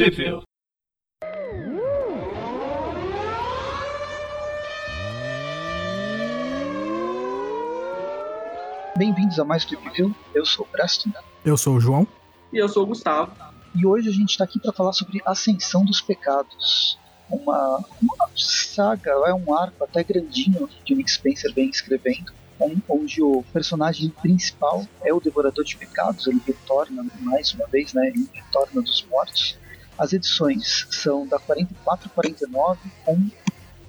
Trivia. Bem-vindos a mais Trivia. Eu sou o Preston Eu sou o João. E eu sou o Gustavo. e hoje a gente está aqui para falar sobre Ascensão dos Pecados. Uma, uma saga, é um arco até grandinho que o Nick Spencer vem escrevendo, on- onde o personagem principal é o Devorador de Pecados, ele retorna mais uma vez, né, ele retorna dos mortos. As edições são da 44 a 49, com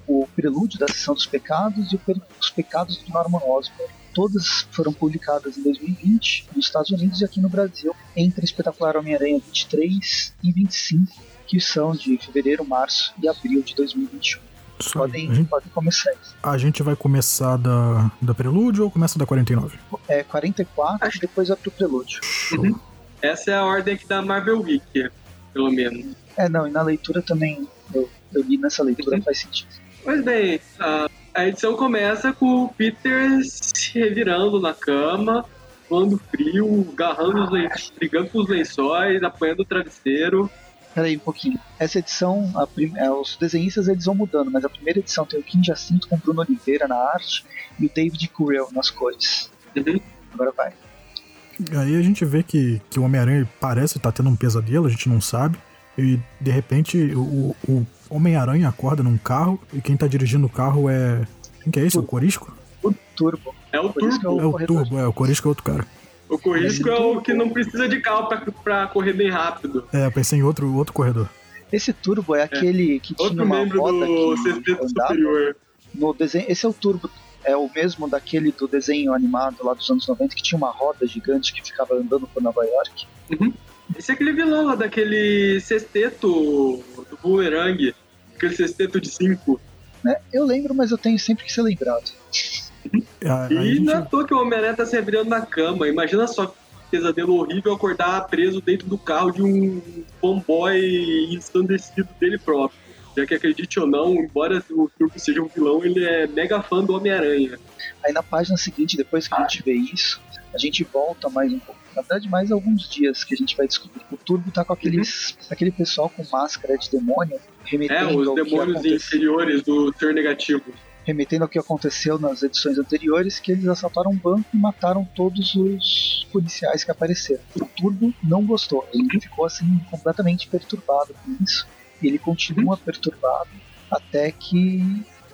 o Prelúdio da Ascensão dos Pecados e Os Pecados do Norman Osborn. Todas foram publicadas em 2020 nos Estados Unidos e aqui no Brasil, entre Espetacular Homem-Aranha 23 e 25, que são de fevereiro, março e abril de 2021. Isso aí. Podem, A, gente, podem começar. a gente vai começar da, da Prelúdio ou começa da 49? É 44 e depois vai pro Prelúdio. Essa é a ordem aqui da Marvel Week, pelo menos. É, não, e na leitura também, eu, eu li nessa leitura, Uhum. faz sentido. Pois bem, a, a edição começa com o Peter se revirando na cama, suando frio, agarrando os lençóis, brigando com os lençóis, apanhando o travesseiro. Peraí um pouquinho. Essa edição, a prim- é, os desenhistas eles vão mudando, mas a primeira edição tem o Kim Jacinto com o Bruno Oliveira na arte e o David Currell nas cores. Uhum. Agora vai. Aí a gente vê que, que o Homem-Aranha parece estar tendo um pesadelo, a gente não sabe. E de repente o, o Homem-Aranha acorda num carro e quem tá dirigindo o carro é. Quem que é esse? O Corisco? Turbo. É o que Turbo. É o corredor. Turbo, é, o Corisco é outro cara. O Corrisco é o que não precisa de carro pra, pra correr bem rápido. É, eu pensei em outro, outro corredor. Esse Turbo é aquele que tinha Outro uma membro roda do que Sexteto Superior. no desenho. Esse é o Turbo. É o mesmo daquele do desenho animado lá dos anos 90 que tinha uma roda gigante que ficava andando por Nova York. Esse é aquele vilão lá daquele sexteto do Boomerang. Aquele sexteto de cinco. Né? Eu lembro, mas eu tenho sempre que ser lembrado. É, Aí a E gente- não é à toa que o Homem-Aranha tá se revirando na cama. Imagina só que pesadelo horrível acordar preso dentro do carro de um fanboy ensandecido dele próprio. Já que acredite ou não, embora o Turbo seja um vilão, ele é mega fã do Homem-Aranha. Aí na página seguinte, depois que a gente vê isso, a gente volta mais um pouco. Na verdade, mais alguns dias que a gente vai descobrir. O Turbo tá com aqueles, aquele pessoal com máscara de demônio, É, remetendo, os ao, que demônios inferiores do Senhor Negativo. remetendo ao que aconteceu nas edições anteriores, que eles assaltaram um banco e mataram todos os policiais que apareceram. O Turbo não gostou, ele ficou assim completamente perturbado com isso. E ele continua perturbado até que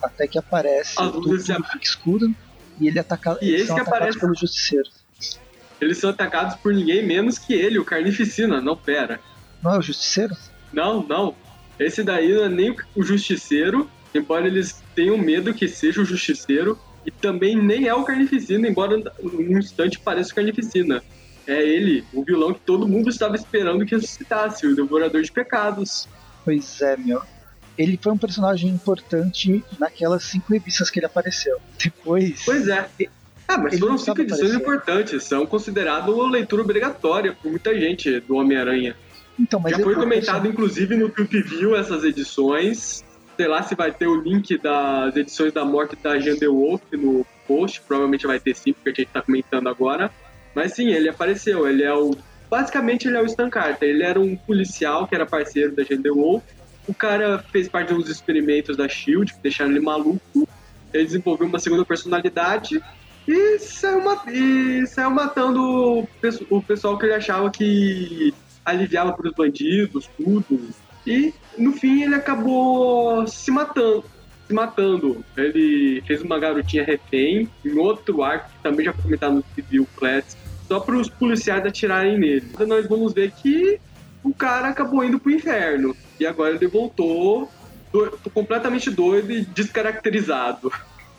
até que aparece o Turbo luzes se fica escuro e ele ataca, E eles esse são que atacados aparece- pelo Justiceiro. Eles são atacados por ninguém menos que ele, o Carnificina. Não, pera. Não é o Justiceiro? Não, não. Esse daí não é nem o Justiceiro, embora eles tenham medo que seja o Justiceiro. E também nem é o Carnificina, embora num instante pareça o Carnificina. É ele, o vilão que todo mundo estava esperando que ressuscitasse, o Devorador de Pecados. Pois é, meu. Ele foi um personagem importante naquelas cinco revistas que ele apareceu. Depois. Pois é. Ah, mas Ele foram cinco edições aparecer. importantes, são consideradas uma leitura obrigatória por muita gente do Homem-Aranha. Então, mas Já foi comentado, inclusive, no Trip View essas edições. Sei lá se vai ter o link das edições da morte da Jean The Wolf no post. Provavelmente vai ter sim, porque a gente tá comentando agora. Mas sim, ele apareceu. Ele é o. Basicamente, ele é o Stan Carter. Ele era um policial que era parceiro da Jean The Wolf. O cara fez parte dos experimentos da Shield, que deixaram ele maluco. Ele desenvolveu uma segunda personalidade e saiu, e saiu matando o pessoal que ele achava que aliviava para os bandidos, tudo. E no fim ele acabou se matando. Se matando. Ele fez uma garotinha refém em outro arco que também já foi comentado no Civil Classic, só para os policiais atirarem nele. Então nós vamos ver que o cara acabou indo pro inferno. E agora ele voltou do- completamente doido e descaracterizado.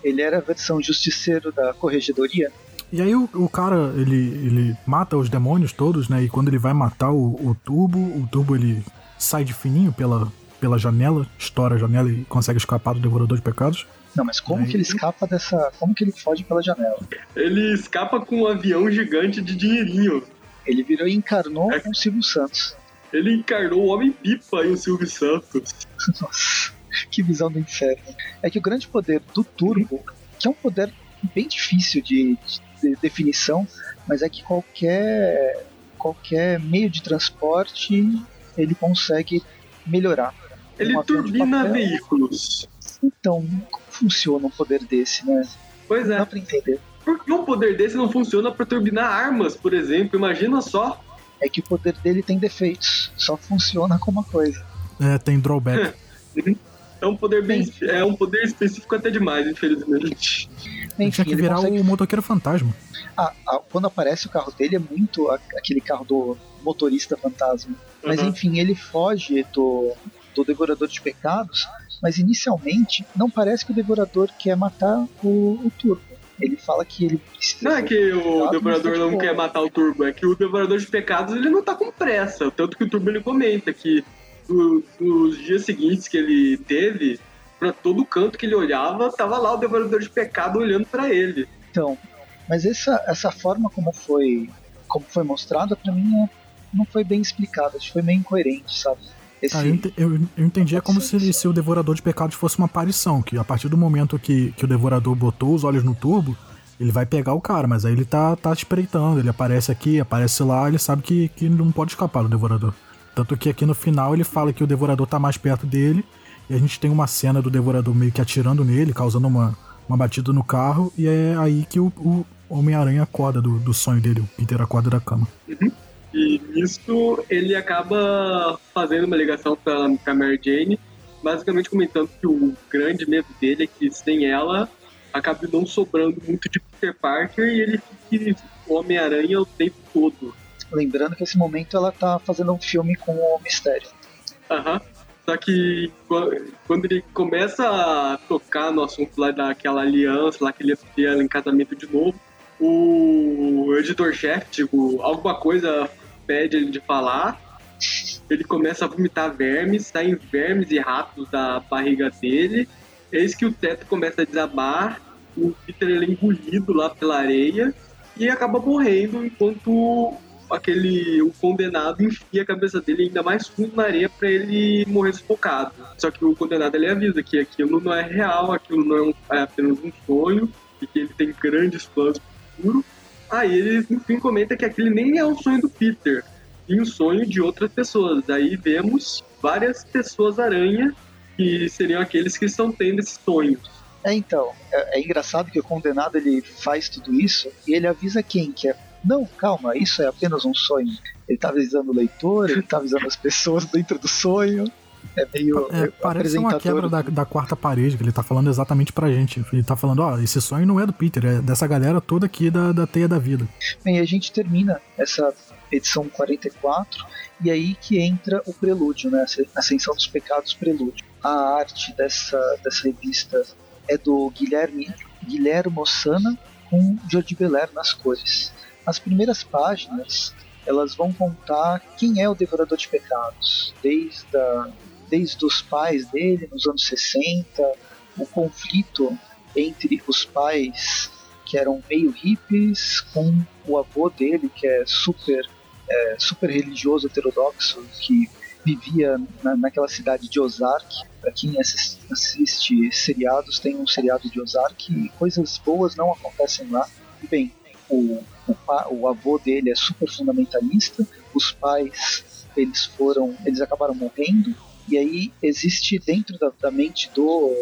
Ele era a versão justiceiro da corregedoria. E aí o, o cara, ele, ele mata os demônios todos, né? E quando ele vai matar o, o Turbo, o Turbo ele sai de fininho pela, pela janela, estoura a janela e consegue escapar do Devorador de Pecados. Não, mas como Aí- que ele escapa dessa. Como que ele foge pela janela? Ele escapa com um avião gigante de dinheirinho. Ele virou e encarnou É. Silvio Santos. Ele encarnou o Homem-Pipa e o Silvio Santos. Nossa, que visão do inferno. É que o grande poder do Turbo, que é um poder bem difícil de, de definição, mas é que qualquer, qualquer meio de transporte ele consegue melhorar. Ele de turbina veículos. Então, funciona um poder desse, né? Pois Não é. dá pra entender. Por que um poder desse não funciona pra turbinar armas, por exemplo? Imagina só. É que o poder dele tem defeitos, só funciona como uma coisa. É, tem drawback. É um poder bem. É um poder específico até demais, infelizmente. Ele tinha Enfim, que ele virar consegue o motoqueiro fantasma. Ah, ah, quando aparece o carro dele é muito a- aquele carro do motorista fantasma. Mas Uhum. enfim, ele foge do, do Devorador de Pecados, mas inicialmente não parece que o Devorador quer matar o, o Turbo. Ele fala que ele precisa. Não é que o Devorador não quer matar o Turbo, é que o Devorador de Pecados ele não tá com pressa. Tanto que o Turbo ele comenta que no- nos dias seguintes que ele teve, pra todo canto que ele olhava, tava lá o Devorador de Pecado olhando pra ele. Então, mas essa, essa forma como foi como foi mostrada, pra mim, é- não foi bem explicada. Acho que foi meio incoerente, sabe? Esse, Ah, eu, ente- eu, eu entendi é como se, se o Devorador de Pecados fosse uma aparição, que a partir do momento que, que o Devorador botou os olhos no turbo, ele vai pegar o cara, mas aí ele tá, tá espreitando, ele aparece aqui, aparece lá, ele sabe que, que não pode escapar do Devorador. Tanto que aqui no final ele fala que o Devorador tá mais perto dele, e a gente tem uma cena do Devorador meio que atirando nele, causando uma, uma batida no carro, e é aí que o, o Homem-Aranha acorda do, do sonho dele, o Peter acorda da cama. E nisso ele acaba fazendo uma ligação pra, com a Mary Jane, basicamente comentando que o grande medo dele é que sem ela acabe não sobrando muito de Peter Parker e ele fique Homem-Aranha o tempo todo. Lembrando que nesse momento ela tá fazendo um filme com o Mistério. Aham. Só que qua- quando ele começa a tocar no assunto lá daquela aliança, lá que ele ia ter ela em casamento de novo, o editor-chefe, tipo, alguma coisa pede ele de falar, ele começa a vomitar vermes, saem vermes e ratos da barriga dele, eis que o teto começa a desabar, o Peter é engolido lá pela areia e acaba morrendo enquanto aquele o condenado enfia a cabeça dele ainda mais fundo na areia para ele morrer sufocado. Só que o condenado ele avisa que aquilo não é real, aquilo não é, um- é apenas um sonho e que ele tem grandes planos pro futuro. Aí ele no fim comenta que aquele nem é o sonho do Peter, e um sonho de outras pessoas. Aí vemos várias pessoas aranha que seriam aqueles que estão tendo esses sonhos. É, então, é, é engraçado que o condenado ele faz tudo isso e ele avisa quem que é. Não, calma, isso é apenas um sonho. Ele tá avisando o leitor, ele tá avisando as pessoas dentro do sonho. É meio É, parece uma quebra da, da quarta parede, que ele tá falando exatamente pra gente. Ele tá falando, ó, esse sonho não é do Peter, é dessa galera toda aqui da, da Teia da Vida. Bem, a gente termina essa edição 44 e aí que entra o prelúdio, né? Ascensão dos Pecados Prelúdio. A arte dessa, dessa revista é do Guilherme Guilhermo Sana com Jordi Belair nas cores. As primeiras páginas elas vão contar quem é o Devorador de Pecados, desde, a, desde os pais dele nos anos 60, o conflito entre os pais que eram meio hippies com o avô dele que é super é, super religioso heterodoxo que vivia na, naquela cidade de Ozark. Para quem assiste, assiste seriados, tem um seriado de Ozark e coisas boas não acontecem lá. E bem, o, o, o avô dele é super fundamentalista, os pais eles foram, eles acabaram morrendo e aí existe dentro da, da mente do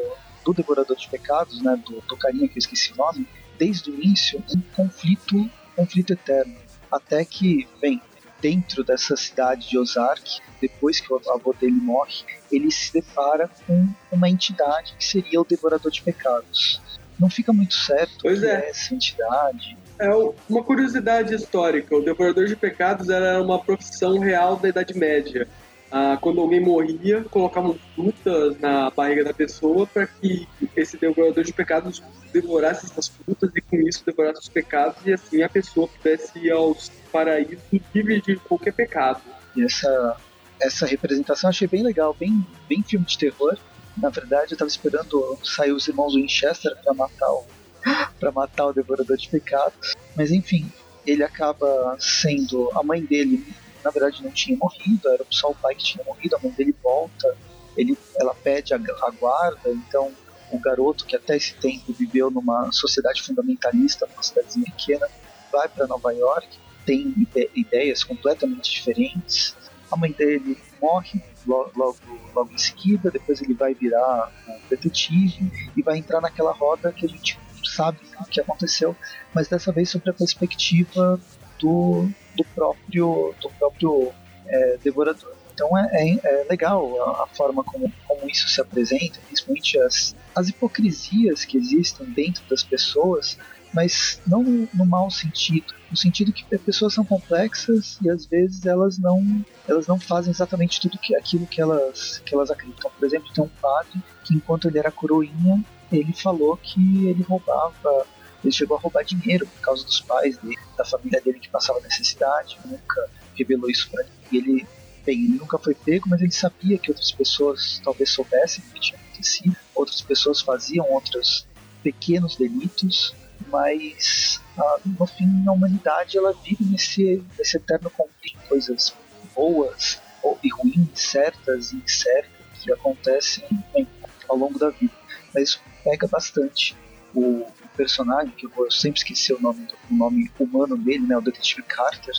do devorador de pecados, né, do, do carinha que eu esqueci o nome, desde o início um conflito, conflito eterno, até que, bem, dentro dessa cidade de Ozark, depois que o avô dele morre, ele se depara com uma entidade que seria o devorador de pecados. Não fica muito certo Pois é. é essa entidade. É uma curiosidade histórica: o devorador de pecados era uma profissão real da Idade Média. Ah, quando alguém morria, colocavam frutas na barriga da pessoa para que esse devorador de pecados devorasse essas frutas e com isso devorasse os pecados e assim a pessoa pudesse ir aos paraísos livre de qualquer pecado. E essa, essa representação eu achei bem legal, bem, bem filme de terror. Na verdade, eu tava esperando sair os irmãos Winchester para matar o para matar o devorador de pecados. Mas enfim, ele acaba sendo a mãe dele, na verdade não tinha morrido, era só o pai que tinha morrido, a mãe dele volta, ele, ela pede a, a guarda, então o garoto que até esse tempo viveu numa sociedade fundamentalista, numa cidadezinha pequena, vai para Nova York, tem ide- ideias completamente diferentes a mãe dele morre logo, logo, logo em seguida, depois ele vai virar um detetive e vai entrar naquela roda que a gente sabe o que aconteceu, mas dessa vez sobre a perspectiva do, do próprio, do próprio é, devorador. Então é, é, é legal a, a, forma como, como isso se apresenta, principalmente as, as hipocrisias que existem dentro das pessoas, mas não no, mau sentido, no sentido que as pessoas são complexas e às vezes elas não elas não fazem exatamente tudo que aquilo que elas que elas acreditam. Por exemplo, tem um padre que enquanto ele era coroinha, ele falou que ele roubava ele chegou a roubar dinheiro por causa dos pais dele, da família dele que passava necessidade, nunca revelou isso para ele. Bem, ele nunca foi pego, mas ele sabia que outras pessoas talvez soubessem o que tinha acontecido, outras pessoas faziam outros pequenos delitos, mas ah, no fim a humanidade ela vive nesse, nesse eterno conflito, coisas boas ou, e ruins, certas e incertas que acontecem bem, ao longo da vida. Mas isso pega bastante o, personagem, que eu vou sempre esquecer o nome, o nome humano dele, né, o Detetive Carter,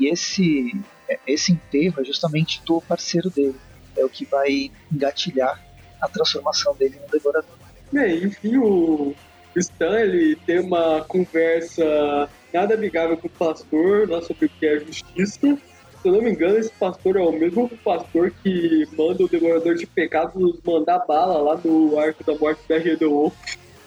e esse, é, esse enterro é justamente do parceiro dele, é o que vai engatilhar a transformação dele no Devorador. Bem, enfim, o Stan ele tem uma conversa nada amigável com o pastor lá sobre o que é justiça. Se eu não me engano, esse pastor é o mesmo pastor que manda o Devorador de Pecados mandar bala lá no Arco da Morte da Red Wolf.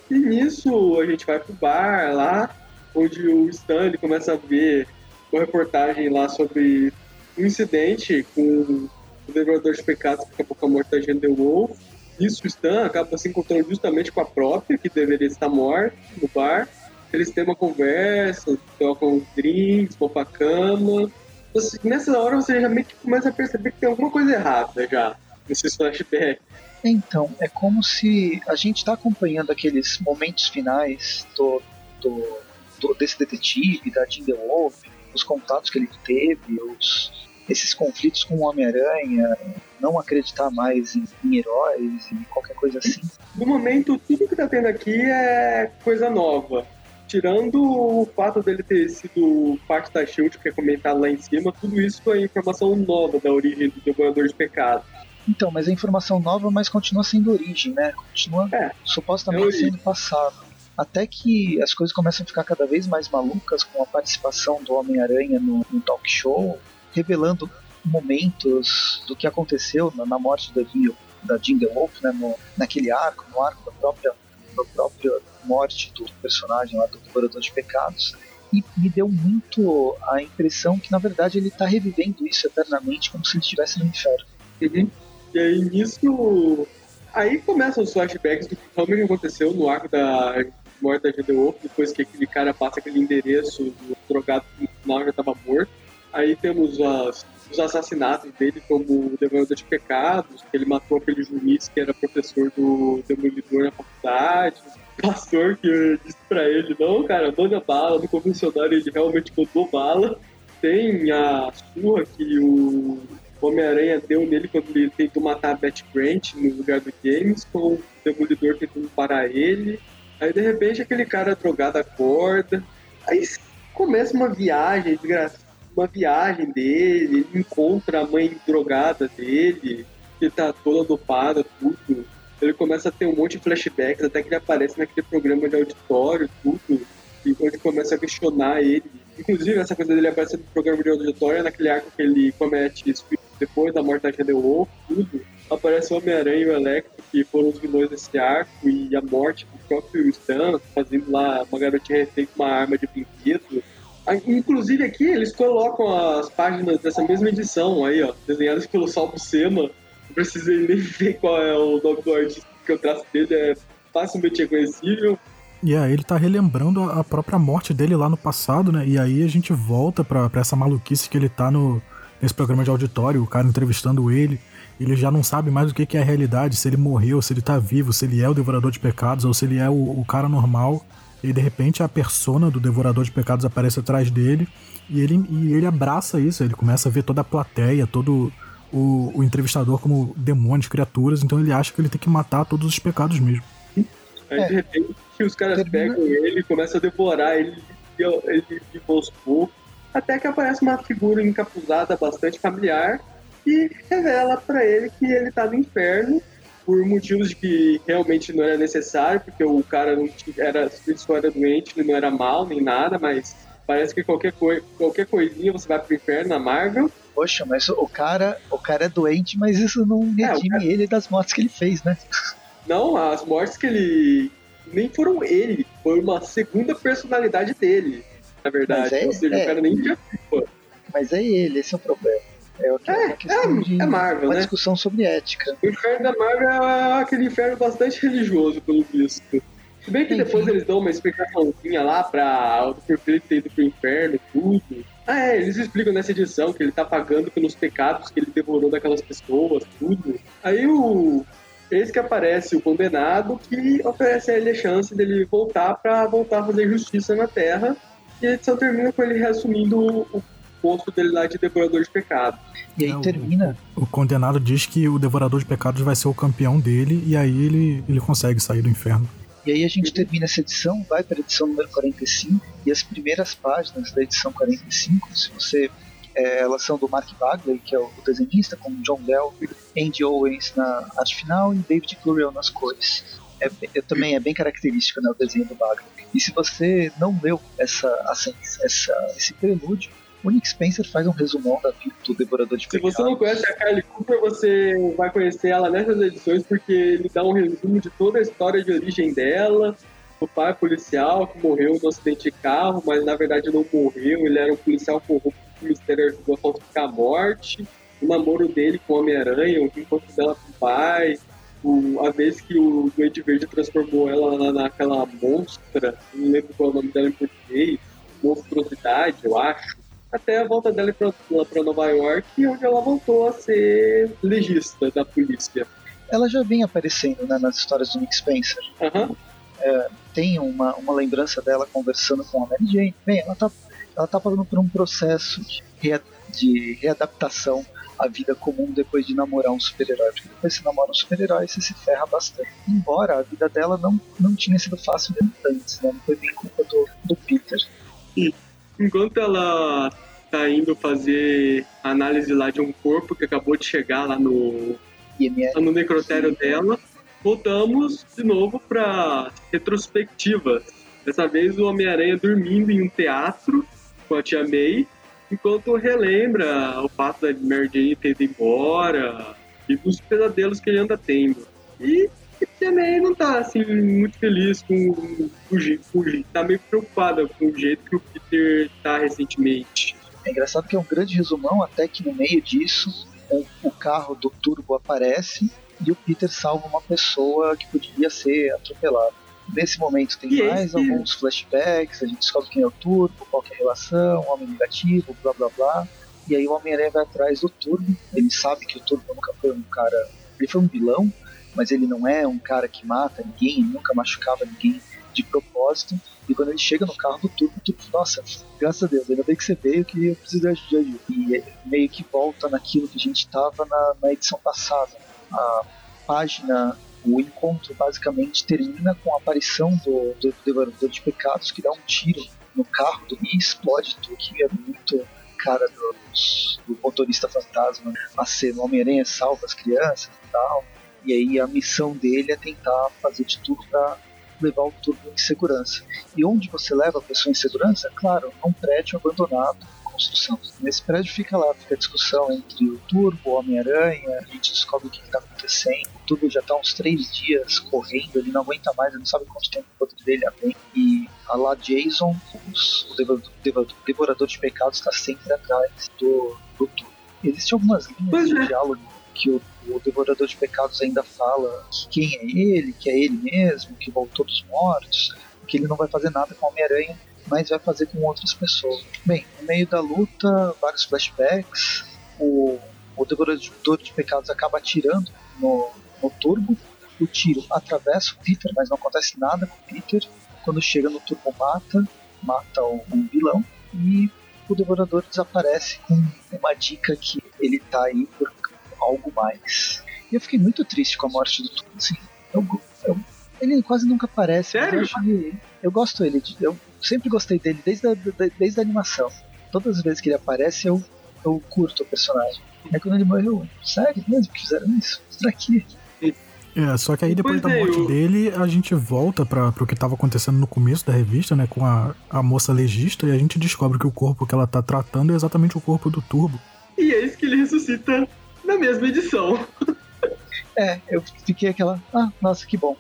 E nisso a gente vai pro bar lá, onde o Stanley começa a ver uma reportagem lá sobre um incidente com o Devorador de Pecados que acabou com a morte da Gender Wolf. Nisso o Stan acaba se encontrando justamente com a própria, que deveria estar morta, no bar. Eles têm uma conversa, tocam drinks, vão pra cama. Assim, nessa hora você já meio que começa a perceber que tem alguma coisa errada já, nesses flashbacks. Então, é como se a gente está acompanhando aqueles momentos finais do, do, do desse detetive, da Jim Wolf, os contatos que ele teve, os, esses conflitos com o Homem-Aranha, não acreditar mais em, em, heróis e qualquer coisa assim. No momento, tudo que tá tendo aqui é coisa nova. Tirando o fato dele ter sido parte da Shield, que é comentado lá em cima, tudo isso é informação nova da origem do Devorador de Pecado. Então, mas é informação nova, mas continua sendo origem, né? Continua é, supostamente é sendo passado. Até que as coisas começam a ficar cada vez mais malucas com a participação do Homem-Aranha no, no, talk show, revelando momentos do que aconteceu na, na morte da, da Jingle Wolf, né? No, naquele arco, no arco da própria, da própria morte do personagem lá do Devorador de Pecados. E me deu muito a impressão que, na verdade, ele está revivendo isso eternamente, como se ele estivesse no inferno. Uhum. E aí nisso. Aí começam os flashbacks do que realmente aconteceu no arco da morte da Wolf, depois que aquele cara passa aquele endereço do drogado que no final já estava morto. Aí temos as, os assassinatos dele como Devorador de Pecados, que ele matou aquele juiz que era professor do Demolidor na faculdade. O pastor que disse pra ele, não, cara, manda bala, no confessionário ele realmente mandou bala. Tem a surra que o Homem-Aranha deu nele quando ele tentou matar a Bat Grant no lugar do James, com o Demolidor tentando parar ele. Aí de repente aquele cara drogado acorda. Aí começa uma viagem, uma viagem dele, ele encontra a mãe drogada dele, que tá toda dopada, tudo. Ele começa a ter um monte de flashbacks, até que ele aparece naquele programa de auditório, tudo, e onde começa a questionar ele. Inclusive, essa coisa dele aparecer no programa de auditório, naquele arco que ele comete depois da morte da Wolf, tudo, aparece o Homem-Aranha e o Electro, que foram os vilões desse arco, e a morte do próprio Stan, fazendo lá uma garotinha refém com uma arma de brinquedo. Inclusive aqui eles colocam as páginas dessa mesma edição aí, ó, desenhadas pelo Salvo Sema. Não precisei nem ver qual é o nome do artista, porque o traço dele é facilmente reconhecível. E aí ele tá relembrando a própria morte dele lá no passado, né? E aí a gente volta pra, pra essa maluquice que ele tá no, nesse programa de auditório, o cara entrevistando ele, ele já não sabe mais o que é a realidade, se ele morreu, se ele tá vivo, se ele é o devorador de pecados ou se ele é o, o cara normal. E de repente a persona do devorador de pecados aparece atrás dele e ele, e ele abraça isso, ele começa a ver toda a plateia, todo o, o entrevistador como demônios, criaturas, então ele acha que ele tem que matar todos os pecados mesmo. Aí de repente os caras pegam ele, começam a devorar ele, ele, ele aos poucos até que aparece uma figura encapuzada bastante familiar, e revela para ele que ele tá no inferno por motivos de que realmente não era necessário, porque o cara não tinha, era, só era doente, ele não era mal nem nada, mas parece que qualquer, coi qualquer coisinha você vai pro inferno na Marvel. Poxa, mas o cara, o cara é doente, mas isso não redime é, cara... ele das mortes que ele fez, né? Não, as mortes que ele. Nem foram ele, foi uma segunda personalidade dele, na verdade. É, Ou seja, é, o cara nem tinha culpa. Mas é ele, esse é o problema. É, o que, é, uma questão é, de é Marvel, uma né? discussão sobre ética. O inferno da Marvel é aquele inferno bastante religioso, pelo visto. Se bem que Enfim. depois eles dão uma explicaçãozinha lá pra o porquê ele ter ido pro inferno, tudo. Ah, é, eles explicam nessa edição que ele tá pagando pelos pecados que ele devorou daquelas pessoas, tudo. Aí o. Eis que aparece o condenado que oferece a ele a chance dele voltar para voltar a fazer justiça na Terra. E a edição termina com ele reassumindo o posto dele lá de Devorador de Pecados. E aí é, termina. O, o, condenado diz que o Devorador de Pecados vai ser o campeão dele e aí ele, ele consegue sair do inferno. E aí a gente termina essa edição, vai para a edição número 45 e as primeiras páginas da edição 45, se você é, elas são do Mark Bagley, que é o, desenhista, com John Bell, Andy Owens na arte final e David Curiel nas cores. É, é, também é bem característico né, o desenho do Bagley. E se você não leu essa, essa, essa, esse prelúdio, o Nick Spencer faz um resumão da vida do Devorador de Pecados. Se você não conhece a Kylie Cooper, você vai conhecer ela nessas edições, porque ele dá um resumo de toda a história de origem dela, o pai policial que morreu no acidente de carro, mas na verdade não morreu, ele era um policial corrupto que o mistério ajudou a falsificar a morte, o namoro dele com o Homem-Aranha, o encontro dela com o pai, o, a vez que o Duende Verde transformou ela naquela monstra, não lembro qual é o nome dela em português, monstruosidade, eu acho até a volta dela para Nova York, onde ela voltou a ser legista da polícia. Ela já vinha aparecendo né, nas histórias do Nick Spencer. Uhum. É, tem uma, uma lembrança dela conversando com a Mary Jane. Bem, ela tá, ela tá passando por um processo de, de readaptação à vida comum depois de namorar um super-herói. Porque depois você namora um super-herói, você se ferra bastante. Embora a vida dela não, não tinha sido fácil antes, né? Não foi bem culpa do, do Peter. E enquanto ela tá indo fazer análise lá de um corpo que acabou de chegar lá no, no necrotério dela, voltamos de novo para retrospectiva. Dessa vez o Homem-Aranha dormindo em um teatro com a tia May, enquanto relembra o fato da Mary Jane ter ido embora e dos pesadelos que ele anda tendo. E também não tá assim muito feliz com, com, com tá meio preocupada com o jeito que o Peter tá recentemente. É engraçado que é um grande resumão, até que no meio disso o, o carro do Turbo aparece e o Peter salva uma pessoa que poderia ser atropelada. Nesse momento tem e mais esse... alguns flashbacks, a gente descobre quem é o Turbo, qual é a relação, o homem negativo, blá blá blá. E aí o Homem-Aranha vai atrás do Turbo, ele sabe que o Turbo nunca foi um cara. Ele foi um vilão, mas ele não é um cara que mata ninguém, nunca machucava ninguém de propósito. E quando ele chega no carro do Turbo, tudo, nossa, graças a Deus, ainda bem que você veio que eu preciso de ajuda. E meio que volta naquilo que a gente estava na, na edição passada. A página, o encontro basicamente termina com a aparição do, do Devorador de Pecados que dá um tiro no carro do, e explode tudo, que é muito cara do, do motorista fantasma. A cena, Homem-Aranha salva as crianças e tal. E aí a missão dele é tentar fazer de tudo para levar o turbo em segurança. E onde você leva a pessoa em segurança? Claro, num prédio abandonado construção. Nesse prédio fica lá, fica a discussão entre o Turbo, o Homem-Aranha, a gente descobre o que está acontecendo. O Turbo já está uns três dias correndo, ele não aguenta mais, ele não sabe quanto tempo o poder dele vem. E a lá Jason, os, o devorador, devorador de pecados, está sempre atrás do, do Turbo. Existem algumas linhas de é. diálogo que o, o, Devorador de Pecados ainda fala que quem é ele, que é ele mesmo, que voltou dos mortos, que ele não vai fazer nada com o Homem-Aranha, mas vai fazer com outras pessoas. Bem, no meio da luta, vários flashbacks, o, o Devorador de Pecados acaba atirando no, no turbo, o tiro atravessa o Peter, mas não acontece nada com o Peter. Quando chega no turbo, mata, mata o, o vilão e o Devorador desaparece com uma dica que ele tá aí por algo mais. E eu fiquei muito triste com a morte do Tuco. Assim, eu, eu, ele quase nunca aparece. Sério? Eu, ele, eu, gosto dele. Eu sempre gostei dele desde a, desde a animação. Todas as vezes que ele aparece, eu, eu curto o personagem. É quando ele morreu, sério mesmo que fizeram isso? Pra quê? É, só que aí depois Pois da é, morte eu- dele, a gente volta para pro que tava acontecendo no começo da revista, né, com a, a moça legista, e a gente descobre que o corpo que ela tá tratando é exatamente o corpo do Turbo. E é isso que ele ressuscita na mesma edição. É, eu fiquei aquela, ah, nossa, que bom.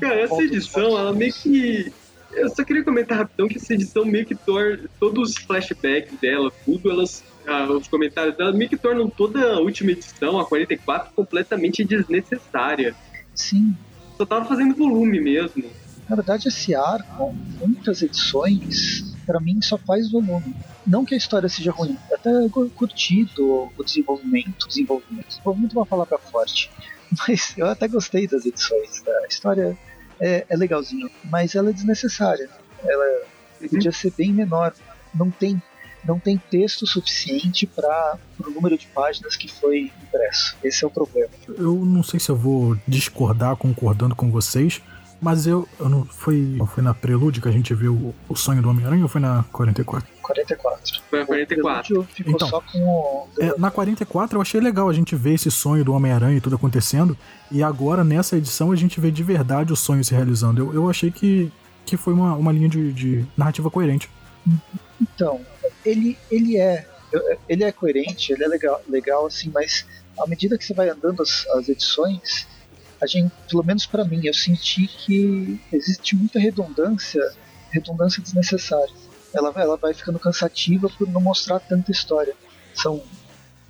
Cara, essa edição, ela meio que. Eu só queria comentar rapidão que essa edição meio que torna. Todos os flashbacks dela, tudo, elas. ah, os comentários dela meio que tornam toda a última edição, a 44, completamente desnecessária. Sim, Só tava fazendo volume mesmo. na verdade esse arco, muitas edições, pra mim só faz volume. Não que a história seja ruim, até eu curti do, o desenvolvimento, desenvolvimento. Desenvolvimento é uma palavra forte, mas eu até gostei das edições. tá? A história é, é legalzinho, mas ela é desnecessária. Ela podia ser bem menor. Não tem, não tem texto suficiente para o número de páginas que foi impresso. Esse é o problema. Eu não sei se eu vou discordar concordando com vocês, mas eu, eu não foi, foi na Prelude que a gente viu o, o sonho do Homem-Aranha ou foi na 44? 44. Foi a 44. O Prelúdio ficou Então, só com o. É, na 44 eu achei legal a gente ver esse sonho do Homem-Aranha e tudo acontecendo, e agora nessa edição a gente vê de verdade o sonho se realizando. Eu, eu achei que, que foi uma, uma linha de, de narrativa coerente. Então, ele, ele é. Ele é coerente, ele é legal, legal assim, mas à medida que você vai andando as, as edições, a gente, pelo menos para mim, eu senti que existe muita redundância, redundância desnecessária. Ela, ela vai ficando cansativa por não mostrar tanta história. São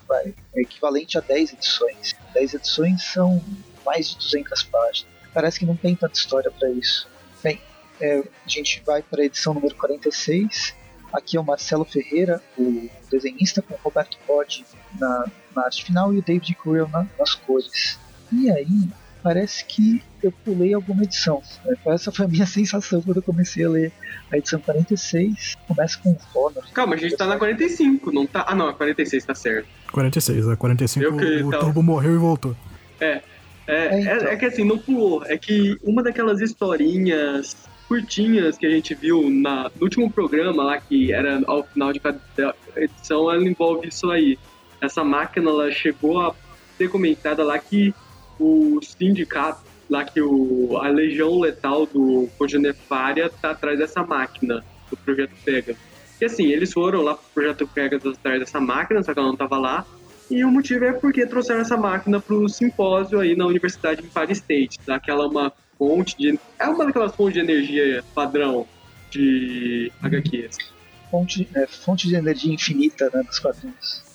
vai, é equivalente a 10 edições. 10 edições são mais de 200 páginas. Parece que não tem tanta história para isso. Bem, é, a gente vai para a edição número 46. Aqui é o Marcelo Ferreira, o desenhista, com o Roberto Podi na, na arte final e o David Curiel na, nas cores. E aí, parece que eu pulei alguma edição. né? Essa foi a minha sensação quando eu comecei a ler a edição 46. Começa com o Connor. Calma, a gente tá na 45, não tá. Ah, não, a 46 tá certo. 46, a 45 Eu que- o então. Turbo morreu e voltou. É, É, é, então. é que assim, não pulou. É que uma daquelas historinhas curtinhas que a gente viu na, no último programa lá, que era ao final de cada edição, ela envolve isso aí. Essa máquina, ela chegou a ser comentada lá que o sindicato, lá que o, a legião letal do Congenefária tá atrás dessa máquina, do Projeto Pega. E assim, eles foram lá pro Projeto Pega atrás dessa máquina, só que ela não tava lá. E o motivo é porque trouxeram essa máquina pro simpósio aí na Universidade de Empire State, tá? Que ela é uma fonte de... É uma daquelas fontes de energia padrão de HQs. Fonte, é, fonte de energia infinita né, dos quadrinhos.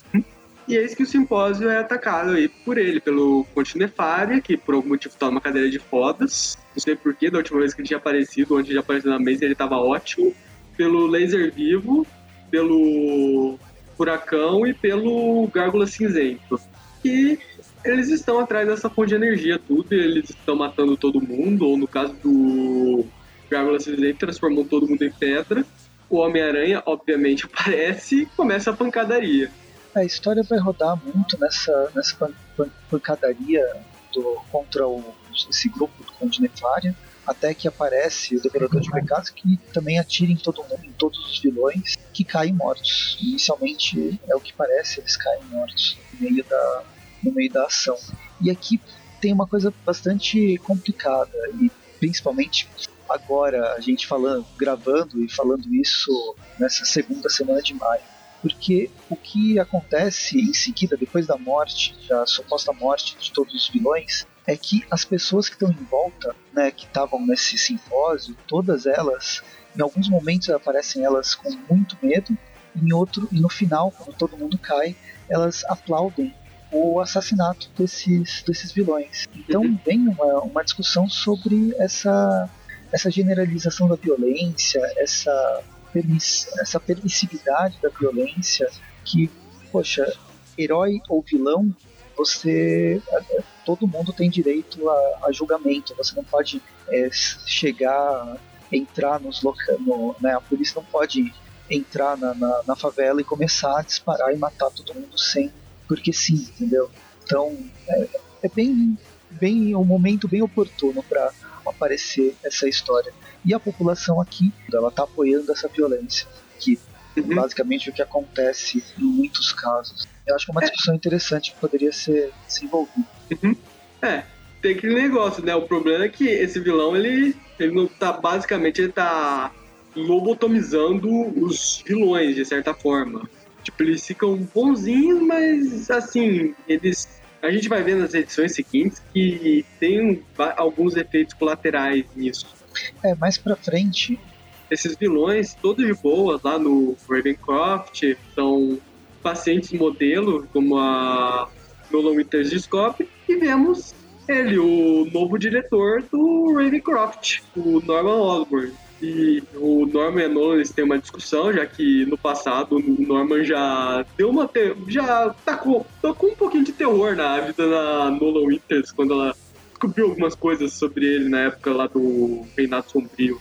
E é isso que o simpósio é atacado aí por ele, pelo Conte Nefária, que por algum motivo tá numa cadeira de fodas. Não sei porquê, da última vez que ele tinha aparecido, onde ele apareceu na mesa, ele tava ótimo. Pelo Laser Vivo, pelo Furacão e pelo Gárgula Cinzento. E eles estão atrás dessa fonte de energia, tudo, e eles estão matando todo mundo, ou no caso do Gárgula Cinzento, transformou todo mundo em pedra. O Homem-Aranha, obviamente, aparece e começa a pancadaria. A história vai rodar muito nessa, nessa pan- pan- pancadaria do, contra o, esse grupo do Conde Nefária, até que aparece o Devorador de Pecados, que também atira em todo mundo, em todos os vilões, que caem mortos. Inicialmente é o que parece, eles caem mortos no meio da, no meio da ação. E aqui tem uma coisa bastante complicada, e principalmente agora a gente falando, gravando e falando isso nessa segunda semana de maio porque o que acontece em seguida, depois da morte, da suposta morte de todos os vilões, é que as pessoas que estão em volta, né, que estavam nesse simpósio, todas elas, em alguns momentos aparecem elas com muito medo, em outro, e no final, quando todo mundo cai, elas aplaudem o assassinato desses, desses vilões. Então Uhum. vem uma, uma discussão sobre essa, essa generalização da violência, essa essa permissividade da violência que, poxa, herói ou vilão, você eh, todo mundo tem direito a, a julgamento. Você não pode eh, chegar, entrar nos locais, no, né, a polícia não pode entrar na, na, na favela e começar a disparar e matar todo mundo sem, porque sim, entendeu? Então é, é bem, bem um momento bem oportuno para aparecer essa história. E a população aqui, ela está apoiando essa violência, que Uhum. Basicamente o que acontece em muitos casos. Eu acho que é uma discussão é. interessante que poderia ser desenvolvida. Uhum. É, tem aquele negócio, né? O problema é que esse vilão, ele, ele não tá, basicamente, ele tá lobotomizando os vilões, de certa forma. Tipo, eles ficam bonzinhos, mas, assim, eles... A gente vai ver nas edições seguintes que tem alguns efeitos colaterais nisso. É, mais pra frente... Esses vilões, todos de boa, lá no Ravencroft, são pacientes modelo, como a Nolan Winters de Scope, e vemos ele, o novo diretor do Ravencroft, o Norman Osborn. E o Norman e a Nolan eles têm uma discussão, já que no passado o Norman já deu uma. Te... já tacou, tocou um pouquinho de terror na vida da Nolan Winters quando ela descobriu algumas coisas sobre ele na época lá do Reinado Sombrio.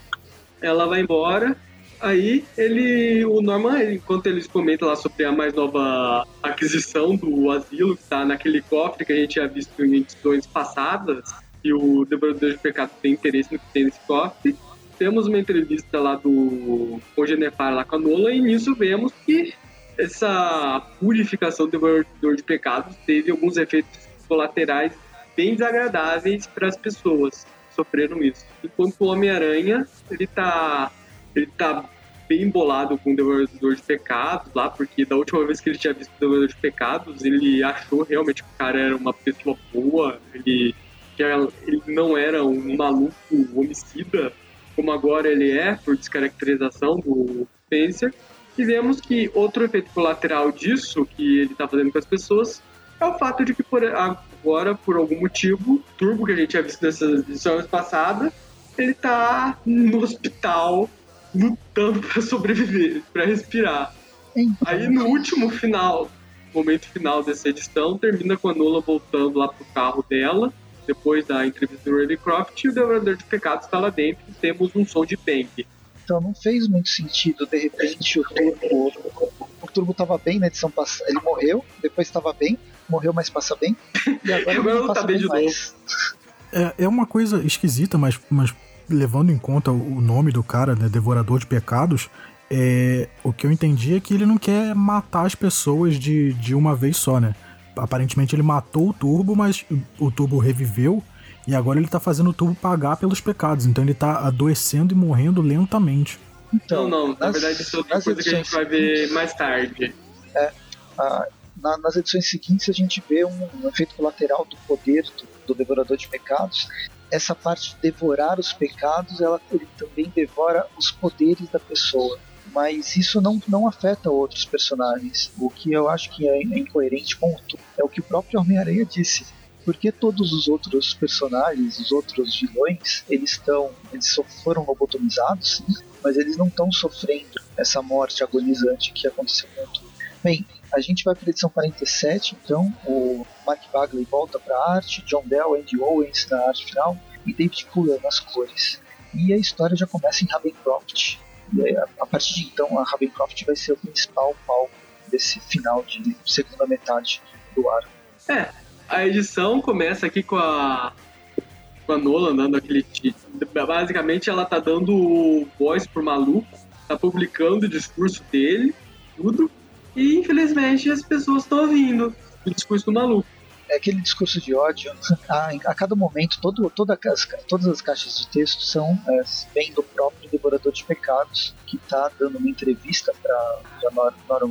Ela vai embora Aí ele, o Norman, enquanto eles comentam lá sobre a mais nova aquisição do asilo, que tá naquele cofre que a gente tinha visto em edições passadas, e o Devorador de Pecado tem interesse no que tem nesse cofre. Temos uma entrevista lá do Ogenefar lá com a Nola, e nisso vemos que essa purificação do Devorador de Pecados teve alguns efeitos colaterais bem desagradáveis para as pessoas que sofreram isso. Enquanto o Homem-Aranha, ele tá ele tá bem embolado com o Devorador de Pecados lá, porque da última vez que ele tinha visto o Devorador de Pecados, ele achou realmente que o cara era uma pessoa boa, ele, ele não era um maluco homicida, como agora ele é, por descaracterização do Spencer. E vemos que outro efeito colateral disso, que ele está fazendo com as pessoas, é o fato de que por agora, por algum motivo, Turbo que a gente tinha visto nessas edições passadas, ele está no hospital lutando para sobreviver, para respirar. Então. Aí no último final, momento final dessa edição, termina com a Nola voltando lá pro carro dela, depois da entrevista do Ravencroft, e o Devorador de Pecados está lá dentro e temos um som de bang. Então não fez muito sentido, de repente, o Turbo. O Turbo tava bem na edição passada. Ele morreu, depois estava bem, morreu, mas passa bem. E agora, agora não passa tá bem, bem de mais. novo. É, é uma coisa esquisita, mas, mas levando em conta o nome do cara, né, Devorador de Pecados, é, o que eu entendi é que ele não quer matar as pessoas de, de uma vez só, né? Aparentemente ele matou o Turbo, mas o Turbo reviveu e agora ele tá fazendo o Turbo pagar pelos pecados. Então ele tá adoecendo e morrendo lentamente. Então, não, não. Na verdade, isso é outra coisa que a gente vai ver mais tarde. É, a, na, nas edições seguintes a gente vê um, um efeito colateral do poder do, do Devorador de Pecados, essa parte de devorar os pecados, ela, ele também devora os poderes da pessoa. Mas isso não, não afeta outros personagens. O que eu acho que é, é incoerente com o é o que o próprio Homem-Aranha disse. Porque todos os outros personagens, os outros vilões, eles estão. Eles foram lobotomizados, sim, mas eles não estão sofrendo essa morte agonizante que aconteceu com o. Bem, a gente vai para a edição 47, então o Mark Bagley volta para a arte, John Bell, Andy Owens na arte final e David Fuller nas cores. E a história já começa em Ravencroft. E aí, a partir de então, a Ravencroft vai ser o principal palco desse final de segunda metade do arco. É, a edição começa aqui com a com a Nola dando aquele basicamente ela tá dando voz pro maluco, tá publicando o discurso dele, tudo. E infelizmente as pessoas estão ouvindo o discurso do maluco. É aquele discurso de ódio. A, a cada momento, todo, toda, as, todas as caixas de texto são é, vem do próprio Devorador de Pecados, que está dando uma entrevista para Nora, Nora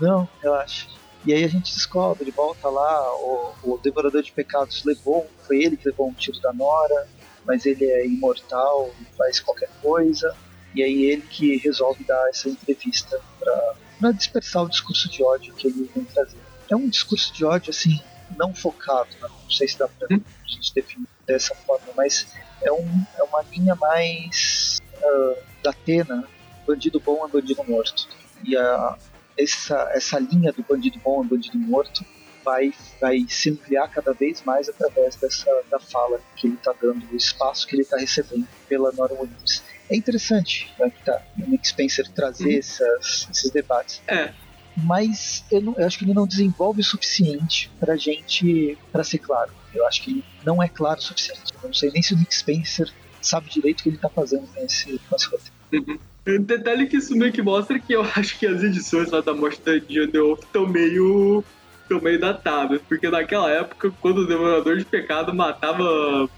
Não, relaxa. E aí a gente descobre, ele volta lá, o, o Devorador de Pecados levou, foi ele que levou um tiro da Nora, mas ele é imortal, faz qualquer coisa, e aí ele que resolve dar essa entrevista para dispersar o discurso de ódio que ele vem trazer. É um discurso de ódio, assim, não focado, né? não sei se dá para hum? a gente definir dessa forma, mas é, um, é uma linha mais uh, da Atena, bandido bom é bandido morto. E a, essa, essa linha do bandido bom é bandido morto vai, vai se ampliar cada vez mais através dessa da fala que ele está dando, o espaço que ele está recebendo pela Nora Williams é interessante né, que tá, o Nick Spencer trazer uhum. essas, esses debates. É. Mas eu, não, eu, acho que ele não desenvolve o suficiente pra gente, para ser claro. Eu acho que ele não é claro o suficiente. Eu não sei nem se o Nick Spencer sabe direito o que ele tá fazendo com esse, com esse roteiro. Uhum. Um detalhe que isso meio que mostra que eu acho que as edições lá da morte da Diana Wolf estão meio, estão meio datadas. Porque naquela época, quando o Devorador de Pecado matava,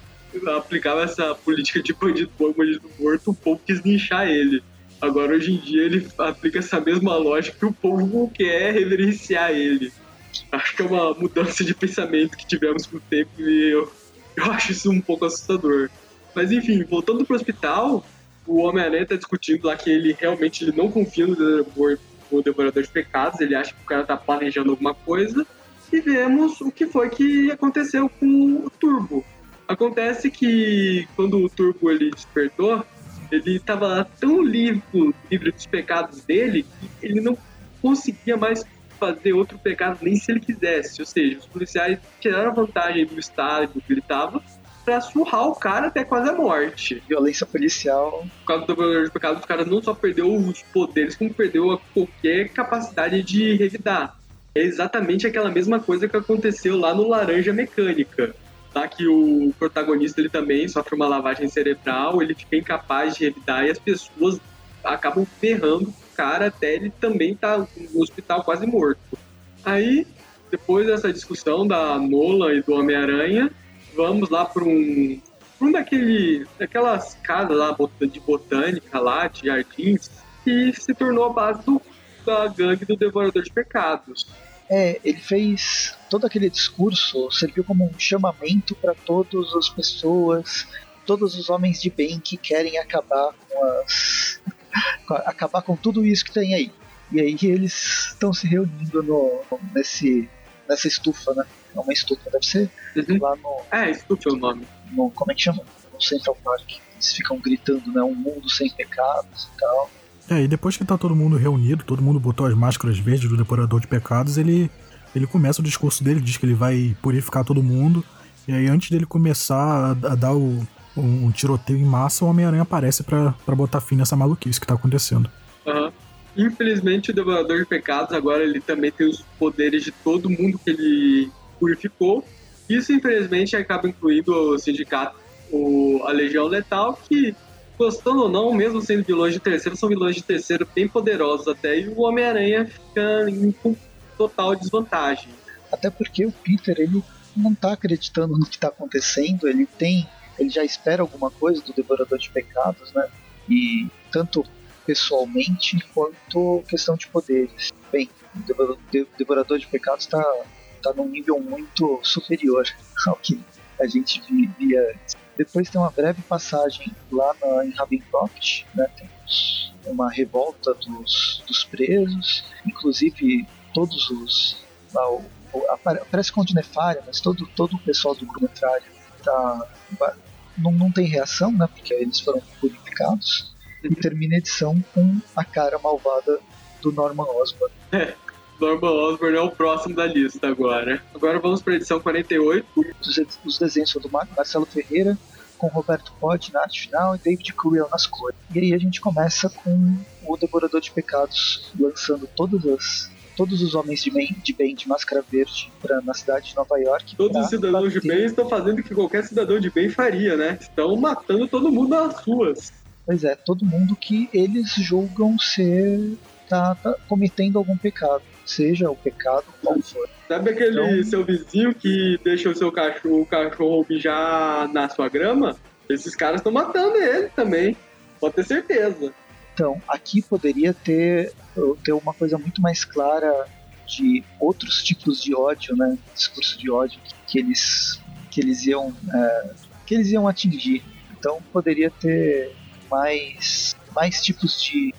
aplicava essa política de bandido bom bandido morto, o povo quis linchar ele. Agora, hoje em dia, ele aplica essa mesma lógica que o povo quer reverenciar ele. Acho que é uma mudança de pensamento que tivemos com o tempo e eu, eu acho isso um pouco assustador. Mas enfim, voltando pro hospital, o Homem-Aranha tá discutindo lá que ele realmente ele não confia no Devorador, no Devorador de Pecados, ele acha que o cara tá planejando alguma coisa. E vemos o que foi que aconteceu com o Turbo. Acontece que quando o Turbo ele despertou, ele estava tão livre, livre dos pecados dele que ele não conseguia mais fazer outro pecado nem se ele quisesse. Ou seja, os policiais tiraram vantagem do estado que ele estava pra surrar o cara até quase a morte. Violência policial. Por causa do Devorador de Pecados, os caras não só perdeu os poderes, como perdeu qualquer capacidade de revidar. É exatamente aquela mesma coisa que aconteceu lá no Laranja Mecânica. Tá? Que o protagonista ele também sofre uma lavagem cerebral, ele fica incapaz de revidar e as pessoas acabam ferrando o cara até ele também tá no hospital quase morto. Aí, depois dessa discussão da Nola e do Homem-Aranha, vamos lá para um, pra um daquele, daquelas casas lá de botânica lá, de jardins, que se tornou a base do, da gangue do Devorador de Pecados. É, ele fez todo aquele discurso, serviu como um chamamento para todas as pessoas, todos os homens de bem que querem acabar com as. acabar com tudo isso que tem aí. E aí eles estão se reunindo no, nesse, nessa estufa, né? É uma estufa, deve ser Uhum. lá no, É, estufa é o nome. no. Como é que chama? No Central Park. Eles ficam gritando, né? Um mundo sem pecados e tal. É, e depois que tá todo mundo reunido, todo mundo botou as máscaras verdes do Devorador de Pecados, ele, ele começa o discurso dele, diz que ele vai purificar todo mundo. E aí, antes dele começar a, a dar o, um, um tiroteio em massa, o Homem-Aranha aparece pra pra botar fim nessa maluquice que tá acontecendo. Aham. Infelizmente, o Devorador de Pecados agora ele também tem os poderes de todo mundo que ele purificou. Isso, infelizmente, acaba incluindo o sindicato, o, a Legião Letal, que, gostando ou não, mesmo sendo vilões de terceiro, são vilões de terceiro bem poderosos até, e o Homem-Aranha fica em total desvantagem. Até porque o Peter, ele não tá acreditando no que tá acontecendo, ele tem. Ele já espera alguma coisa do Devorador de Pecados, né? E tanto pessoalmente quanto questão de poderes. Bem, o Devorador, de- Devorador de Pecados tá, tá num nível muito superior ao que a gente vi- via antes. Depois tem uma breve passagem lá na, em Ravencroft, né? Tem uma revolta dos, dos presos, inclusive todos os. lá, o- o- apare- parece Conde Nefária, mas todo, todo o pessoal do grupo Nefária tá, não, não tem reação, né? Porque eles foram purificados. E termina a edição com a cara malvada do Norman Osborn. Norman Osborn é o próximo da lista agora. Agora vamos para a edição 48. Os, os desenhos são do Mar- Marcelo Ferreira, com Roberto Pod na arte final e David Curiel nas cores. E aí a gente começa com o Devorador de Pecados lançando todas as, todos os homens de bem de, bem de máscara verde pra, na cidade de Nova York. Todos os cidadãos de bater- bem estão fazendo o que qualquer cidadão de bem faria, né? Estão matando todo mundo nas ruas. Pois é, todo mundo que eles julgam ser. tá, tá cometendo algum pecado. Seja o pecado qual for. Sabe aquele Então- seu vizinho que deixa o seu cachorro, o cachorro mijar na sua grama? Esses caras estão matando ele também. Pode ter certeza. Então, aqui poderia ter, ter uma coisa muito mais clara de outros tipos de ódio, né? Discurso de ódio que eles, que eles iam é, que eles iam atingir. Então poderia ter mais, mais tipos de.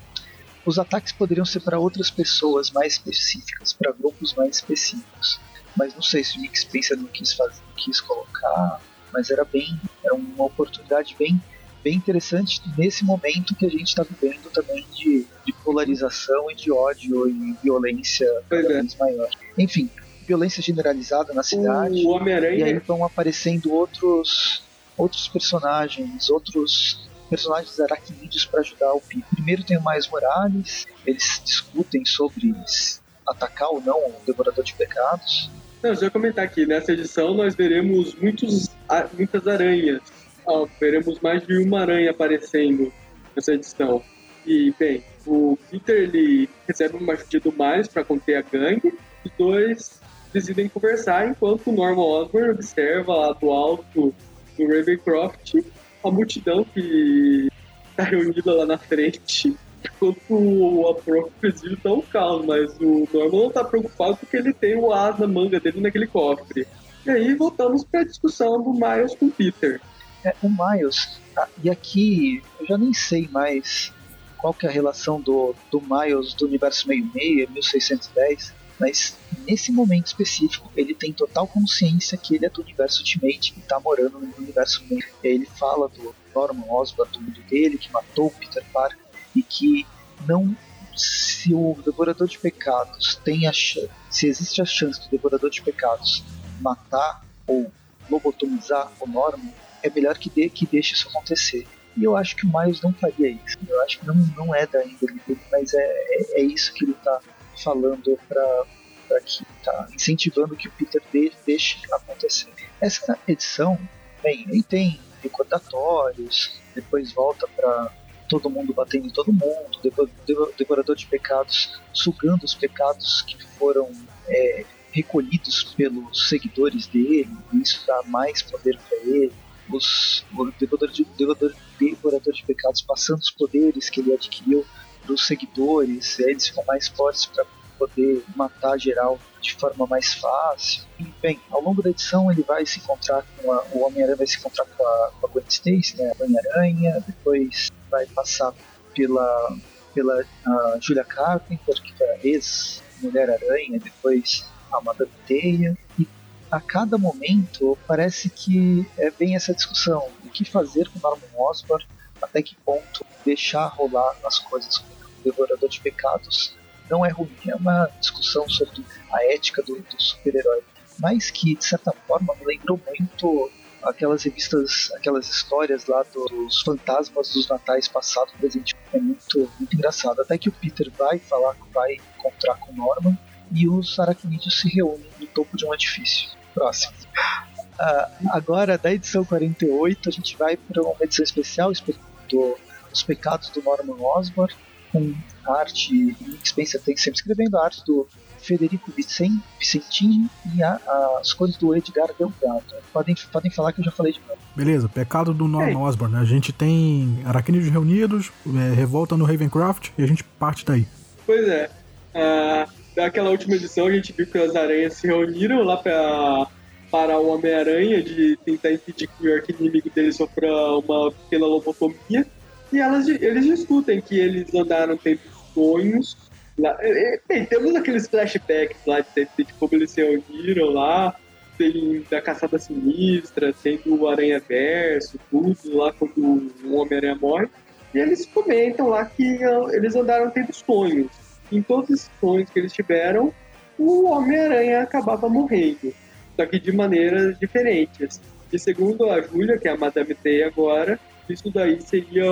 Os ataques poderiam ser para outras pessoas mais específicas, para grupos mais específicos. Mas não sei se o Nick Spencer não quis fazer, não quis colocar, mas era bem, era uma oportunidade bem bem interessante nesse momento que a gente está vivendo também de, de polarização e de ódio e violência cada é. vez maior. Enfim, violência generalizada na cidade. O E aí Homem-Aranha. vão aparecendo outros outros personagens, outros personagens aracnídeos para ajudar o Pi. Primeiro tem o Miles Morales, eles discutem sobre atacar ou não o Devorador de Pecados. Não, já comentar aqui, nessa edição nós veremos muitos, muitas aranhas. Veremos mais de uma aranha aparecendo nessa edição. E, bem, o Peter ele recebe uma ajuda do Miles para conter a gangue. Os dois decidem conversar enquanto o Norman Osborn observa lá do alto do Ravencroft a multidão que está reunida lá na frente. Enquanto a própria presídio tá um caos, mas o Norman não tá preocupado porque ele tem o as na manga dele naquele cofre. E aí voltamos para a discussão do Miles com o Peter. É, o Miles, ah, e aqui eu já nem sei mais qual que é a relação do, do Miles do universo meio-meio, 1610, mas nesse momento específico ele tem total consciência que ele é do universo Ultimate e está morando no universo aí ele fala do Norman Osborn, do mundo dele, que matou o Peter Parker e que não se o devorador de pecados tem a chance, se existe a chance do devorador de pecados matar ou lobotomizar o Norman, é melhor que, dê, que deixe isso acontecer. E eu acho que o Miles não faria isso. Eu acho que não, não é da índole dele, mas é, é, é isso que ele está falando para que tá incentivando que o Peter de, deixe acontecer. Essa edição, bem, ele tem recordatórios, depois volta para todo mundo batendo em todo mundo, devorador de pecados sugando os pecados que foram é, recolhidos pelos seguidores dele, isso dá mais poder para ele. Os, o devorador de, devorador, devorador de pecados passando os poderes que ele adquiriu para os seguidores, eles ficam mais fortes para poder matar geral de forma mais fácil. Bem, ao longo da edição ele vai se encontrar com a, o Homem-Aranha vai se encontrar com a, com a Gwen Stacy, né, a Homem-Aranha, depois vai passar pela pela Julia Carpenter, que é ex-Mulher-Aranha, depois a Madame Teia, e a cada momento parece que é bem essa discussão, o que fazer com Norman Osborn, até que ponto deixar rolar as coisas com Devorador de Pecados não é ruim, é uma discussão sobre a ética do, do super-herói, mas que de certa forma me lembrou muito aquelas revistas, aquelas histórias lá dos fantasmas dos natais passado presente. É muito, muito engraçado. Até que o Peter vai falar, vai encontrar com Norman e os aracnídeos se reúnem no topo de um edifício. Próximo. Uh, agora, da edição 48, a gente vai para uma edição especial do Os Pecados do Norman Osborn, com arte, Nick Spencer tem sempre escrevendo a arte do Federico Vicentini e a, as cores do Edgar Delgado. Podem, podem falar que eu já falei de novo. Beleza, pecado do Norman Osborn. Né? A gente tem Aracnídeos Reunidos, é, Revolta no Ravencroft e a gente parte daí. Pois é. Uh, daquela última edição a gente viu que as aranhas se reuniram lá pra, para o Homem-Aranha de tentar impedir que o arquinimigo dele sofra uma pequena lobotomia. E elas, eles discutem que eles andaram tendo sonhos. Lá. É, é, bem, temos aqueles flashbacks lá de, de como eles se reuniram lá. Tem da Caçada Sinistra, tem do Aranha Verso, tudo lá quando o Homem-Aranha morre. E eles comentam lá que eles andaram tendo sonhos. Em todos os sonhos que eles tiveram, o Homem-Aranha acabava morrendo. Só que de maneiras diferentes. E segundo a Júlia, que é a Madame T agora, isso daí seria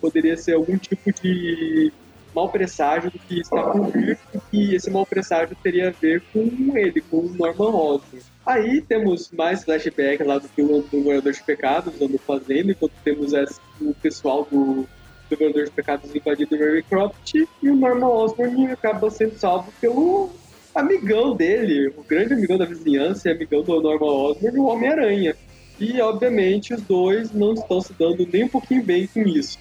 poderia ser algum tipo de mau presságio do que está por vir e esse mau presságio teria a ver com ele, com o Norman Osborn. Aí temos mais flashback lá do que o Devorador de Pecados andando fazendo, enquanto temos o pessoal do Devorador de Pecados invadindo o Ravencroft e o Norman Osborn acaba sendo salvo pelo amigão dele, o grande amigão da vizinhança e amigão do Norman Osborn, o Homem-Aranha. E, obviamente, os dois não estão se dando nem um pouquinho bem com isso.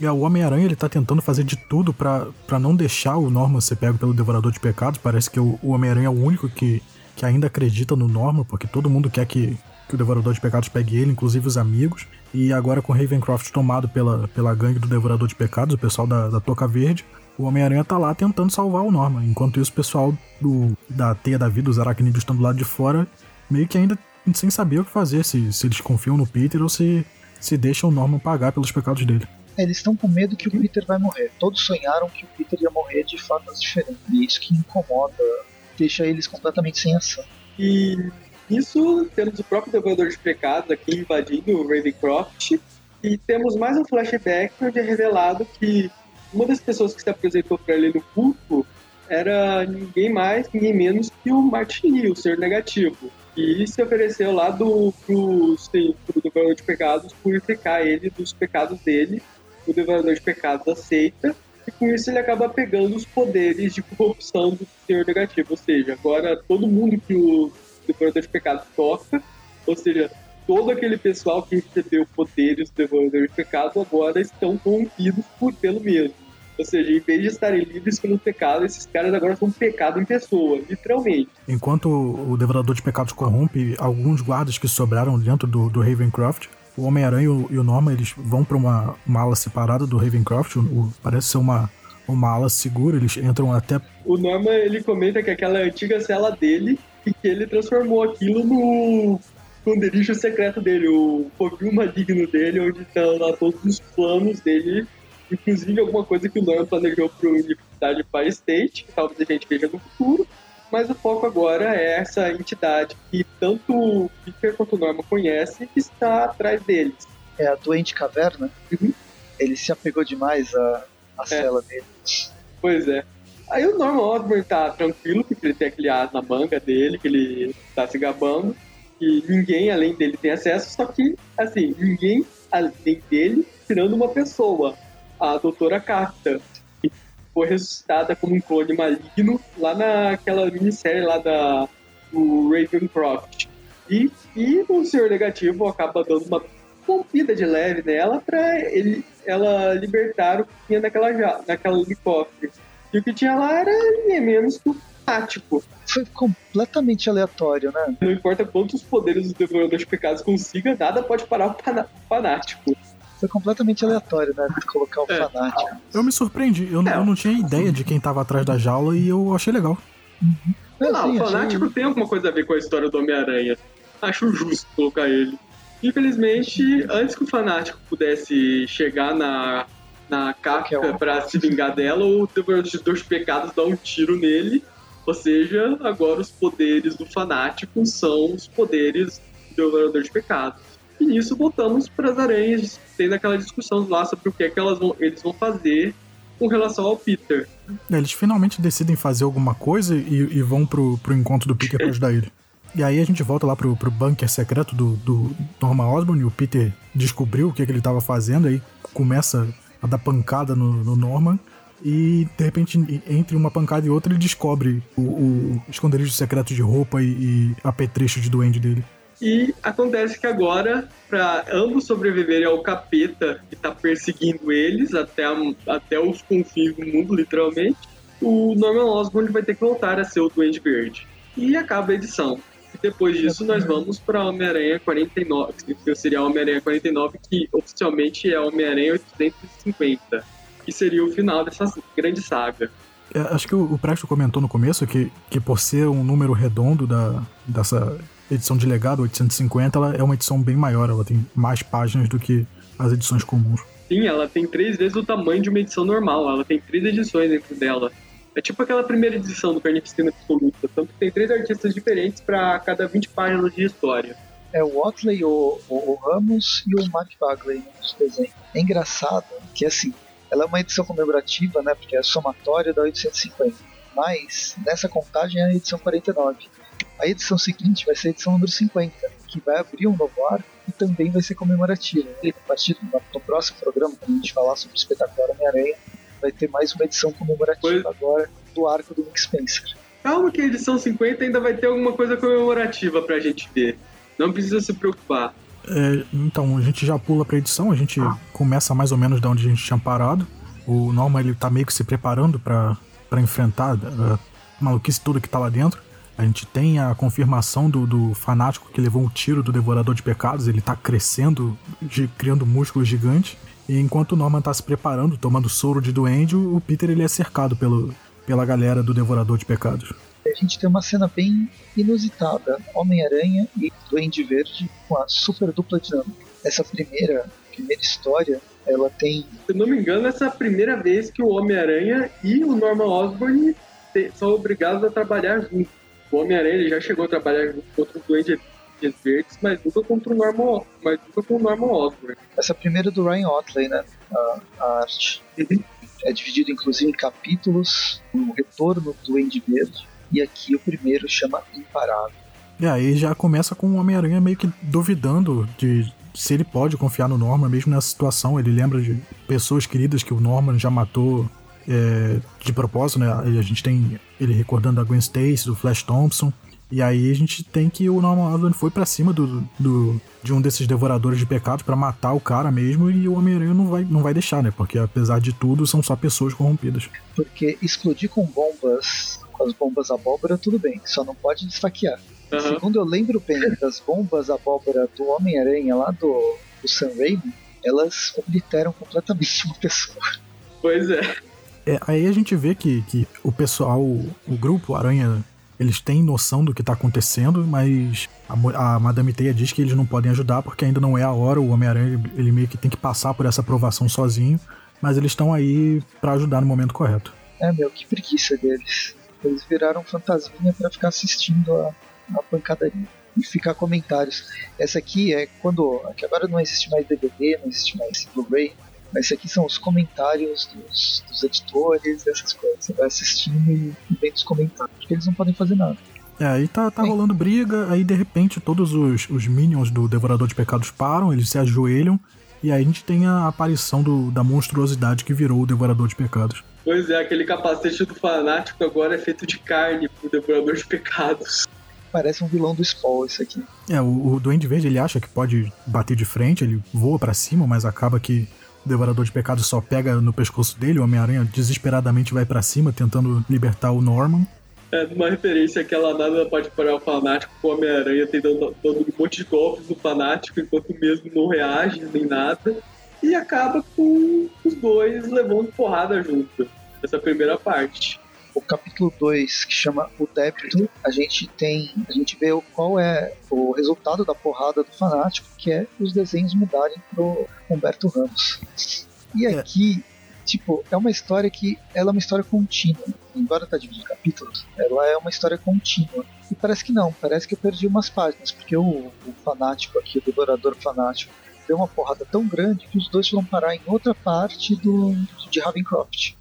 É, o Homem-Aranha ele tá tentando fazer de tudo para não deixar o Norman ser pego pelo Devorador de Pecados. Parece que o, o Homem-Aranha é o único que, que ainda acredita no Norman, porque todo mundo quer que, que o Devorador de Pecados pegue ele, inclusive os amigos. E agora com Ravencroft tomado pela, pela gangue do Devorador de Pecados, o pessoal da, da Toca Verde, o Homem-Aranha tá lá tentando salvar o Norman. Enquanto isso, o pessoal do, da Teia da Vida, os aracnídeos estão do lado de fora, meio que ainda sem saber o que fazer, se, se eles confiam no Peter ou se, se deixam o Norman pagar pelos pecados dele. Eles estão com medo que o Peter vai morrer. Todos sonharam que o Peter ia morrer de formas diferentes. E é isso que incomoda, deixa eles completamente sem ação. E isso temos o próprio Devorador de Pecados aqui invadindo o Ravencroft. E temos mais um flashback onde é revelado que uma das pessoas que se apresentou para ele no culto era ninguém mais, ninguém menos que o Martin o ser negativo. E se ofereceu lá do, pro, sim, pro Devorador de Pecados purificar ele dos pecados dele o Devorador de Pecados aceita, e com isso ele acaba pegando os poderes de corrupção do Senhor Negativo. Ou seja, agora todo mundo que o Devorador de Pecados toca, ou seja, todo aquele pessoal que recebeu poderes do Devorador de Pecados agora estão corrompidos por, pelo mesmo. Ou seja, em vez de estarem livres pelo pecado, esses caras agora são pecado em pessoa, literalmente. Enquanto o Devorador de Pecados corrompe alguns guardas que sobraram dentro do, do Ravencroft, o Homem-Aranha e o Norman eles vão para uma, uma ala separada do Ravencroft, o, o, parece ser uma, uma ala segura, eles entram até. O Norman ele comenta que aquela antiga cela dele e que ele transformou aquilo no esconderijo secreto dele, o foguinho maligno dele, onde estão lá todos os planos dele inclusive alguma coisa que o Norman planejou para a Universidade Fire State, que talvez a gente veja no futuro, mas o foco agora é essa entidade que tanto o Peter quanto o Norman conhece que está atrás deles. É a doente caverna? Uhum. Ele se apegou demais à, à é. cela dele. Pois é. Aí o Norman Osborn tá tranquilo, porque ele tem aquele as na manga dele, que ele tá se gabando, e ninguém além dele tem acesso, só que, assim, ninguém além dele, tirando uma pessoa a Doutora Carta, que foi ressuscitada como um clone maligno lá naquela minissérie lá da, do Ravencroft. E, e o Senhor Negativo acaba dando uma rompida de leve nela para ele ela libertar o que tinha naquela, naquela helicóptero. E o que tinha lá era nem menos que o fanático. Foi completamente aleatório, né? Não importa quantos poderes o Devorador de Pecados consiga, nada pode parar o fanático foi completamente aleatório, né? Colocar o é. fanático. Eu me surpreendi. Eu, é. eu não tinha ideia de quem tava atrás da jaula e eu achei legal. Uhum. Não, assim, o fanático achei... tem alguma coisa a ver com a história do Homem-Aranha. Acho justo colocar ele. Infelizmente, antes que o fanático pudesse chegar na, na é para se vingar dela, o Devorador dos Pecados dá um tiro nele. Ou seja, agora os poderes do fanático são os poderes do Devorador de Pecados. E nisso voltamos para as aranhas, tendo aquela discussão lá sobre o que, é que elas vão, eles vão fazer com relação ao Peter. É, eles finalmente decidem fazer alguma coisa e, e vão pro, pro encontro do Peter para ajudar ele. E aí a gente volta lá pro, pro bunker secreto do, do Norman Osborn e o Peter descobriu o que, é que ele estava fazendo, aí começa a dar pancada no, no Norman e de repente entre uma pancada e outra ele descobre o, o esconderijo secreto de roupa e, e apetrecho de duende dele. E acontece que agora, para ambos sobreviverem ao capeta que está perseguindo eles até, a, até os confins do mundo, literalmente, o Norman Osborn vai ter que voltar a ser o Duende Verde. E acaba a edição. E depois disso, nós vamos para Homem-Aranha 49, que seria Homem-Aranha 49, que oficialmente é Homem-Aranha 850, que seria o final dessa grande saga. É, acho que o, o Presto comentou no começo que, que por ser um número redondo da, dessa edição de legado 850, ela é uma edição bem maior, ela tem mais páginas do que as edições comuns. Sim, ela tem três vezes o tamanho de uma edição normal, ela tem três edições dentro dela. É tipo aquela primeira edição do Carnificina Absoluta, tanto que tem três artistas diferentes para cada 20 páginas de história. É o Otley, o, o, o Ramos e o Mark Bagley nos desenhos. É engraçado que, assim, ela é uma edição comemorativa, né, porque é a somatória da 850. Mas, nessa contagem é a edição 49. A edição seguinte vai ser a edição número 50, que vai abrir um novo arco e também vai ser comemorativa. E a partir do no próximo programa, quando a gente falar sobre o espetacular Homem-Aranha, vai ter mais uma edição comemorativa pois... agora do arco do Nick Spencer. Calma que a edição 50 ainda vai ter alguma coisa comemorativa pra gente ver. Não precisa se preocupar. É, então, a gente já pula pra edição, a gente começa mais ou menos de onde a gente tinha parado. O Norma ele tá meio que se preparando para enfrentar a maluquice toda que tá lá dentro. A gente tem a confirmação do, do fanático que levou um tiro do Devorador de Pecados, ele tá crescendo, de, criando músculos gigantes. E enquanto o Norman tá se preparando, tomando soro de duende, o Peter ele é cercado pelo, pela galera do Devorador de Pecados. A gente tem uma cena bem inusitada: Homem-Aranha e Duende Verde com a super dupla dinâmica. Essa primeira, primeira história, ela tem. Se não me engano, essa é a primeira vez que o Homem-Aranha e o Norman Osborn são obrigados a trabalhar juntos. O Homem-Aranha já chegou a trabalhar contra o Duende Verdes, mas nunca contra o Norman, mas nunca com o Norman Osborn. Essa primeira é do Ryan Otley, né? A, a arte. Uhum. É dividido inclusive em capítulos, o retorno do Duende Verde, e aqui o primeiro chama Imparável. E aí já começa com o Homem-Aranha meio que duvidando de, se ele pode confiar no Norman mesmo nessa situação. Ele lembra de pessoas queridas que o Norman já matou é, de propósito, né? A gente tem ele recordando a Gwen Stacy, do Flash Thompson. E aí a gente tem que o Norman Osborn foi para cima do, do, de um desses devoradores de pecados para matar o cara mesmo e o Homem-Aranha não vai, não vai deixar, né? Porque apesar de tudo, são só pessoas corrompidas. Porque explodir com bombas, com as bombas abóbora, tudo bem, só não pode esfaquear. Uhum. Segundo eu lembro bem das bombas abóbora do Homem-Aranha lá do, do Sam Raimi, elas obliteram completamente uma pessoa. Pois é. É. Aí a gente vê que, que o pessoal, o grupo Aranha eles têm noção do que está acontecendo, mas a, a, Madame Teia diz que eles não podem ajudar porque ainda não é a hora. O Homem-Aranha ele meio que tem que passar por essa aprovação sozinho, mas eles estão aí para ajudar no momento correto. É, meu, que preguiça deles. Eles viraram fantasminha para ficar assistindo a, a pancadaria e ficar comentários. Essa aqui é quando. Aqui agora não existe mais DVD, não existe mais Blu-ray, mas isso aqui são os comentários dos, dos editores, dessas coisas. Você vai assistindo e, e vendo os comentários, porque eles não podem fazer nada. É, aí tá, tá rolando briga, aí de repente todos os, os minions do Devorador de Pecados param, eles se ajoelham, e aí a gente tem a aparição do, da monstruosidade que virou o Devorador de Pecados. Pois é, aquele capacete do fanático agora é feito de carne pro Devorador de Pecados. Parece um vilão do Spawn isso aqui. É, o, o Duende Verde ele acha que pode bater de frente, ele voa para cima, mas acaba que Devorador de Pecados só pega no pescoço dele, o Homem-Aranha desesperadamente vai para cima tentando libertar o Norman. É uma referência que ela nada pode parar o fanático com o Homem-Aranha tentando dando um monte de golpes no fanático enquanto mesmo não reage nem nada. E acaba com os dois levando porrada junto. Essa primeira parte o capítulo 2, que chama O Débito, a gente tem. A gente vê qual é o resultado da porrada do fanático, que é os desenhos mudarem pro Humberto Ramos. E é. aqui, é. tipo, é uma história que ela é uma história contínua. Embora tá dividido em capítulos, ela é uma história contínua. E parece que não, parece que eu perdi umas páginas, porque o, o fanático aqui, o devorador fanático, deu uma porrada tão grande que os dois vão parar em outra parte do de Ravencroft.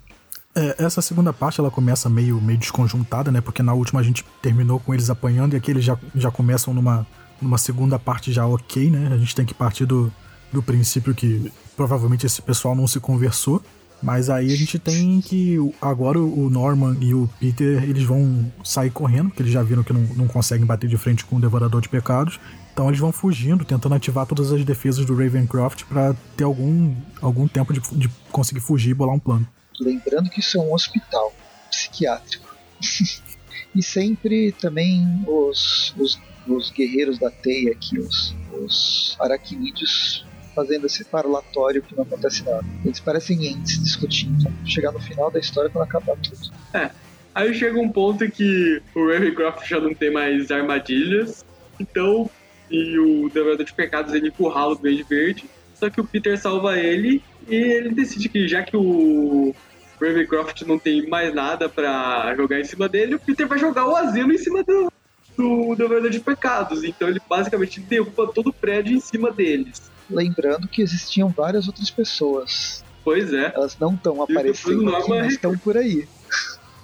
É, essa segunda parte ela começa meio, meio desconjuntada, né? Porque na última a gente terminou com eles apanhando e aqui eles já, já começam numa, numa segunda parte já ok, né? A gente tem que partir do, do princípio que provavelmente esse pessoal não se conversou. Mas aí a gente tem que agora o Norman e o Peter eles vão sair correndo, porque eles já viram que não, não conseguem bater de frente com o Devorador de Pecados. Então eles vão fugindo, tentando ativar todas as defesas do Ravencroft para ter algum, algum tempo de, de conseguir fugir e bolar um plano. Lembrando que isso é um hospital psiquiátrico. e sempre também os, os, os, guerreiros da teia aqui, os, os aracnídeos, fazendo esse parlatório que não acontece nada. Eles parecem entes discutindo. Chegar no final da história quando acabar tudo. É. Aí chega um ponto que o Ravencroft já não tem mais armadilhas, então, e o Devorador de Pecados ele empurra o Duende Verde, só que o Peter salva ele e ele decide que já que o Ravencroft não tem mais nada para jogar em cima dele, o Peter vai jogar o asilo em cima do, do Devorador de Pecados. Então ele basicamente derruba todo o prédio em cima deles. Lembrando que existiam várias outras pessoas. Pois é. Elas não estão aparecendo aqui, mas estão por aí.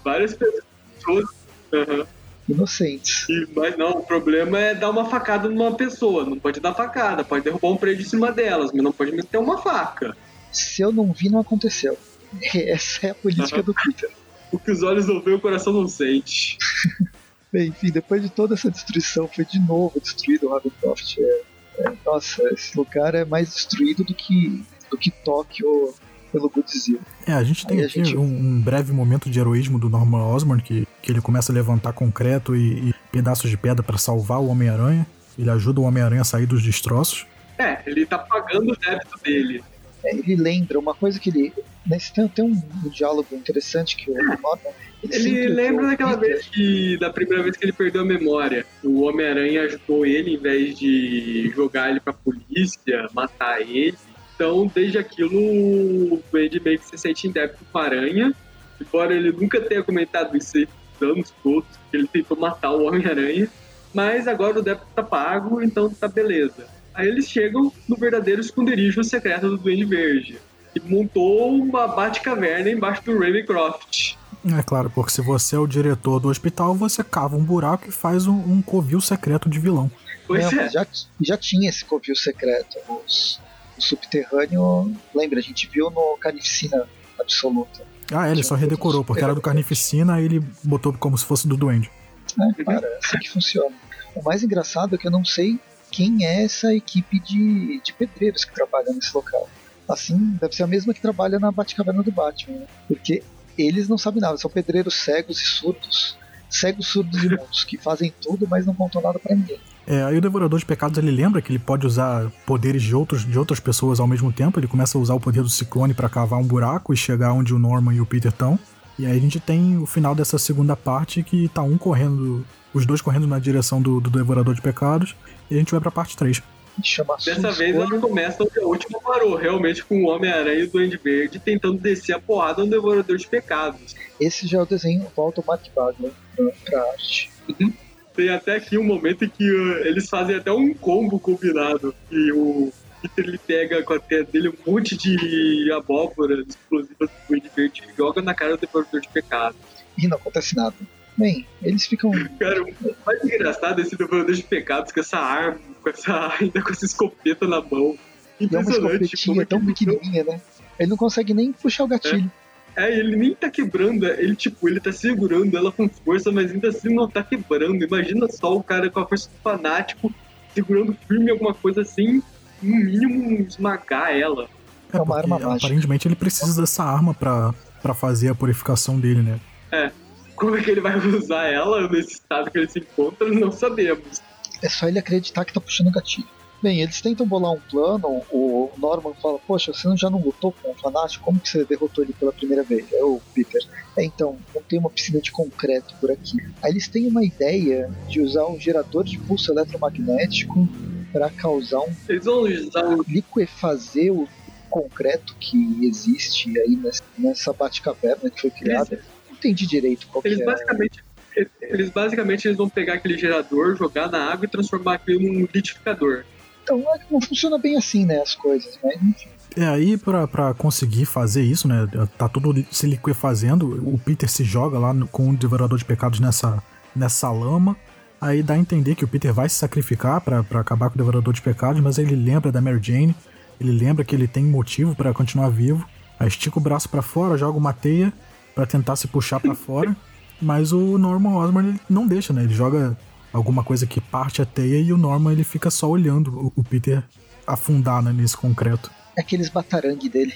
Várias pessoas. Uhum. Inocentes. E, mas não, o problema é dar uma facada numa pessoa. Não pode dar facada, pode derrubar um prédio em cima delas, mas não pode meter uma faca. Se eu não vi, não aconteceu. Essa é a política do Peter. O que os olhos não veem, o coração não sente. Bem, enfim, depois de toda essa destruição, foi de novo destruído o Ravencroft. É, é, nossa, esse lugar é mais destruído do que, do que Tóquio pelo Godzilla. É, a gente tem Aí aqui gente... um, um, breve momento de heroísmo do Norman Osborn, que, que ele começa a levantar concreto e, e pedaços de pedra para salvar o Homem-Aranha. Ele ajuda o Homem-Aranha a sair dos destroços. É, ele tá pagando o débito dele. É, ele lembra uma coisa que ele Nesse tem, tem um, um, diálogo interessante que o Norman. Ele, ele lembra daquela vez que, da primeira vez que ele perdeu a memória, o Homem-Aranha ajudou ele em vez de jogar ele pra polícia, matar ele. Então, desde aquilo, o Duende meio que se sente em débito com a Aranha. Embora ele nunca tenha comentado isso os anos todos, que ele tentou matar o Homem-Aranha. Mas agora o débito tá pago, então tá beleza. Aí eles chegam no verdadeiro esconderijo secreto do Duende Verde e montou uma Batcaverna embaixo do Ravencroft. É claro, porque se você é o diretor do hospital, você cava um buraco e faz um, um covil secreto de vilão. Pois é. mas já, já tinha esse covil secreto. Os, o subterrâneo, lembra, a gente viu no Carnificina Absoluta. Ah, é, ele só redecorou, porque era do Carnificina, aí ele botou como se fosse do Duende. É, parece que funciona. O mais engraçado é que eu não sei quem é essa equipe de, de pedreiros que trabalha nesse local. Assim, deve ser a mesma que trabalha na Batcaverna do Batman, né? Porque eles não sabem nada, são pedreiros cegos e surdos. Cegos, surdos e mudos, que fazem tudo, mas não contam nada pra ninguém. É, aí o Devorador de Pecados ele lembra que ele pode usar poderes de, outros, de outras pessoas ao mesmo tempo. Ele começa a usar o poder do ciclone pra cavar um buraco e chegar onde o Norman e o Peter estão. E aí a gente tem o final dessa segunda parte que tá um correndo, os dois correndo na direção do, do Devorador de Pecados. E a gente vai pra parte 3. Chama Dessa sua vez escolha. ela começa onde a última parou, realmente com o Homem-Aranha e o Duende Verde tentando descer a porrada no Devorador de Pecados. Esse já é o desenho, volta o Mark Bagley pra, pra arte. Tem até aqui um momento em que uh, eles fazem até um combo combinado. E o Peter ele pega com a teia dele um monte de abóboras explosivas do Duende Verde e joga na cara do Devorador de Pecados. E não acontece nada. Bem, eles ficam. Cara, o mais engraçado é esse Devorador de Pecados com essa arma, com essa, ainda com essa escopeta na mão. E é uma Impressionante. tão que ele não- pequenininha, né? Ele não consegue nem puxar o gatilho. É, ele nem tá quebrando, ele tipo, ele tá segurando ela com força, mas ainda assim não tá quebrando. Imagina só o cara com a força do fanático segurando firme alguma coisa assim, no mínimo esmagar ela. É uma porque arma mágica. aparentemente ele precisa dessa arma pra, pra fazer a purificação dele, né? Como é que ele vai usar ela nesse estado que ele se encontra, não sabemos. É só ele acreditar que tá puxando o gatilho. Bem, eles tentam bolar um plano, o Norman fala, poxa, você não- já não lutou com o Fanático? Como que você derrotou ele pela primeira vez? É o Peter. É, então, não tem uma piscina de concreto por aqui. Aí eles têm uma ideia de usar um gerador de pulso eletromagnético para causar um Eles vão usar um liquefazer o concreto que existe aí nessa, nessa Batcaverna que foi criada. Não entendi direito qual que Eles é. basicamente, eles basicamente eles vão pegar aquele gerador, jogar na água e transformar aquilo num liquidificador. Então é que não funciona bem assim, né, as coisas, mas enfim. É, aí pra, pra conseguir fazer isso, né? Tá tudo se liquefazendo. O Peter se joga lá no- com o Devorador de Pecados nessa, nessa lama. Aí dá a entender que o Peter vai se sacrificar pra pra acabar com o Devorador de Pecados, mas ele lembra da Mary Jane. Ele lembra que ele tem motivo pra continuar vivo. Aí estica o braço pra fora, joga uma teia pra tentar se puxar pra fora. Mas o Norman Osborn ele não deixa, né? Ele joga alguma coisa que parte a teia e o Norman ele fica só olhando o, o Peter afundar né, nesse concreto. É aqueles batarangue dele.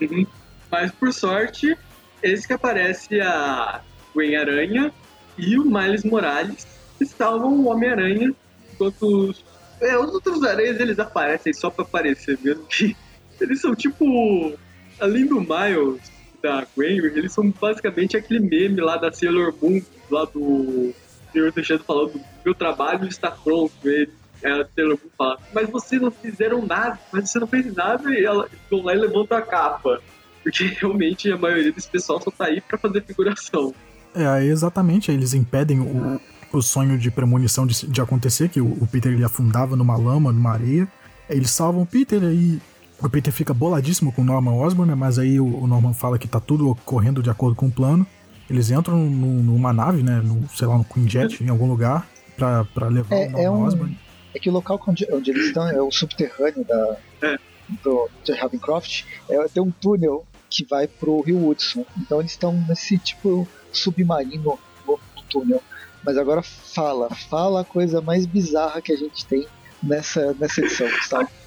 Uhum. Mas por sorte, esse que aparece a Gwen Aranha e o Miles Morales que salvam o Homem-Aranha, enquanto os, é, os outros aranhas eles aparecem só pra aparecer mesmo. Que eles são tipo. Além do Miles da eles são basicamente aquele meme lá da Sailor Moon, lá do Senhor Teixeira falando: meu trabalho está pronto. Ele, a Sailor Moon fala, mas vocês não fizeram nada, mas você não fez nada, e ela vão lá e levantam a capa. Porque realmente a maioria desse pessoal só tá aí pra fazer figuração. É, exatamente, eles impedem o, o sonho de premonição de, de acontecer, que o, o Peter ele afundava numa lama, numa areia. Eles salvam o Peter aí. O Peter fica boladíssimo com o Norman Osborn, né, mas aí o, Norman fala que tá tudo correndo de acordo com o plano. Eles entram no- numa nave, né, no, sei lá, no Quinjet, em algum lugar, pra, pra levar É- o Norman é um- Osborn. É que o local onde, onde eles estão é o subterrâneo da, É. do, de Ravencroft. É, tem um túnel que vai pro Rio Hudson. Então eles estão nesse tipo submarino no, no túnel. Mas agora fala, fala a coisa mais bizarra que a gente tem nessa, nessa edição, Gustavo.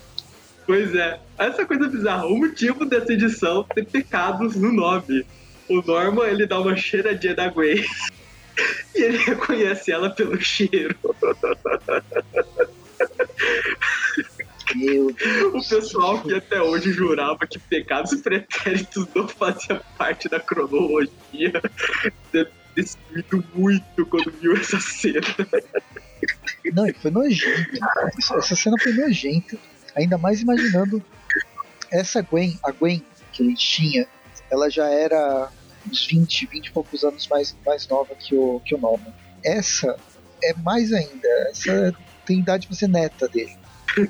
Pois é, essa coisa bizarra. O motivo dessa edição ter pecados no nome. O Norman, ele dá uma cheiradinha da Gwen. E ele reconhece ela pelo cheiro. Meu O Deus. pessoal que até hoje jurava que pecados pretéritos não faziam parte da cronologia sumido muito quando viu essa cena. Não, foi nojento. Essa cena foi nojenta. Ainda mais imaginando essa Gwen, a Gwen que ele tinha, ela já era uns 20, 20 e poucos anos mais, mais nova que o, que o Norman. Essa é mais ainda. Essa tem idade pra ser neta dele.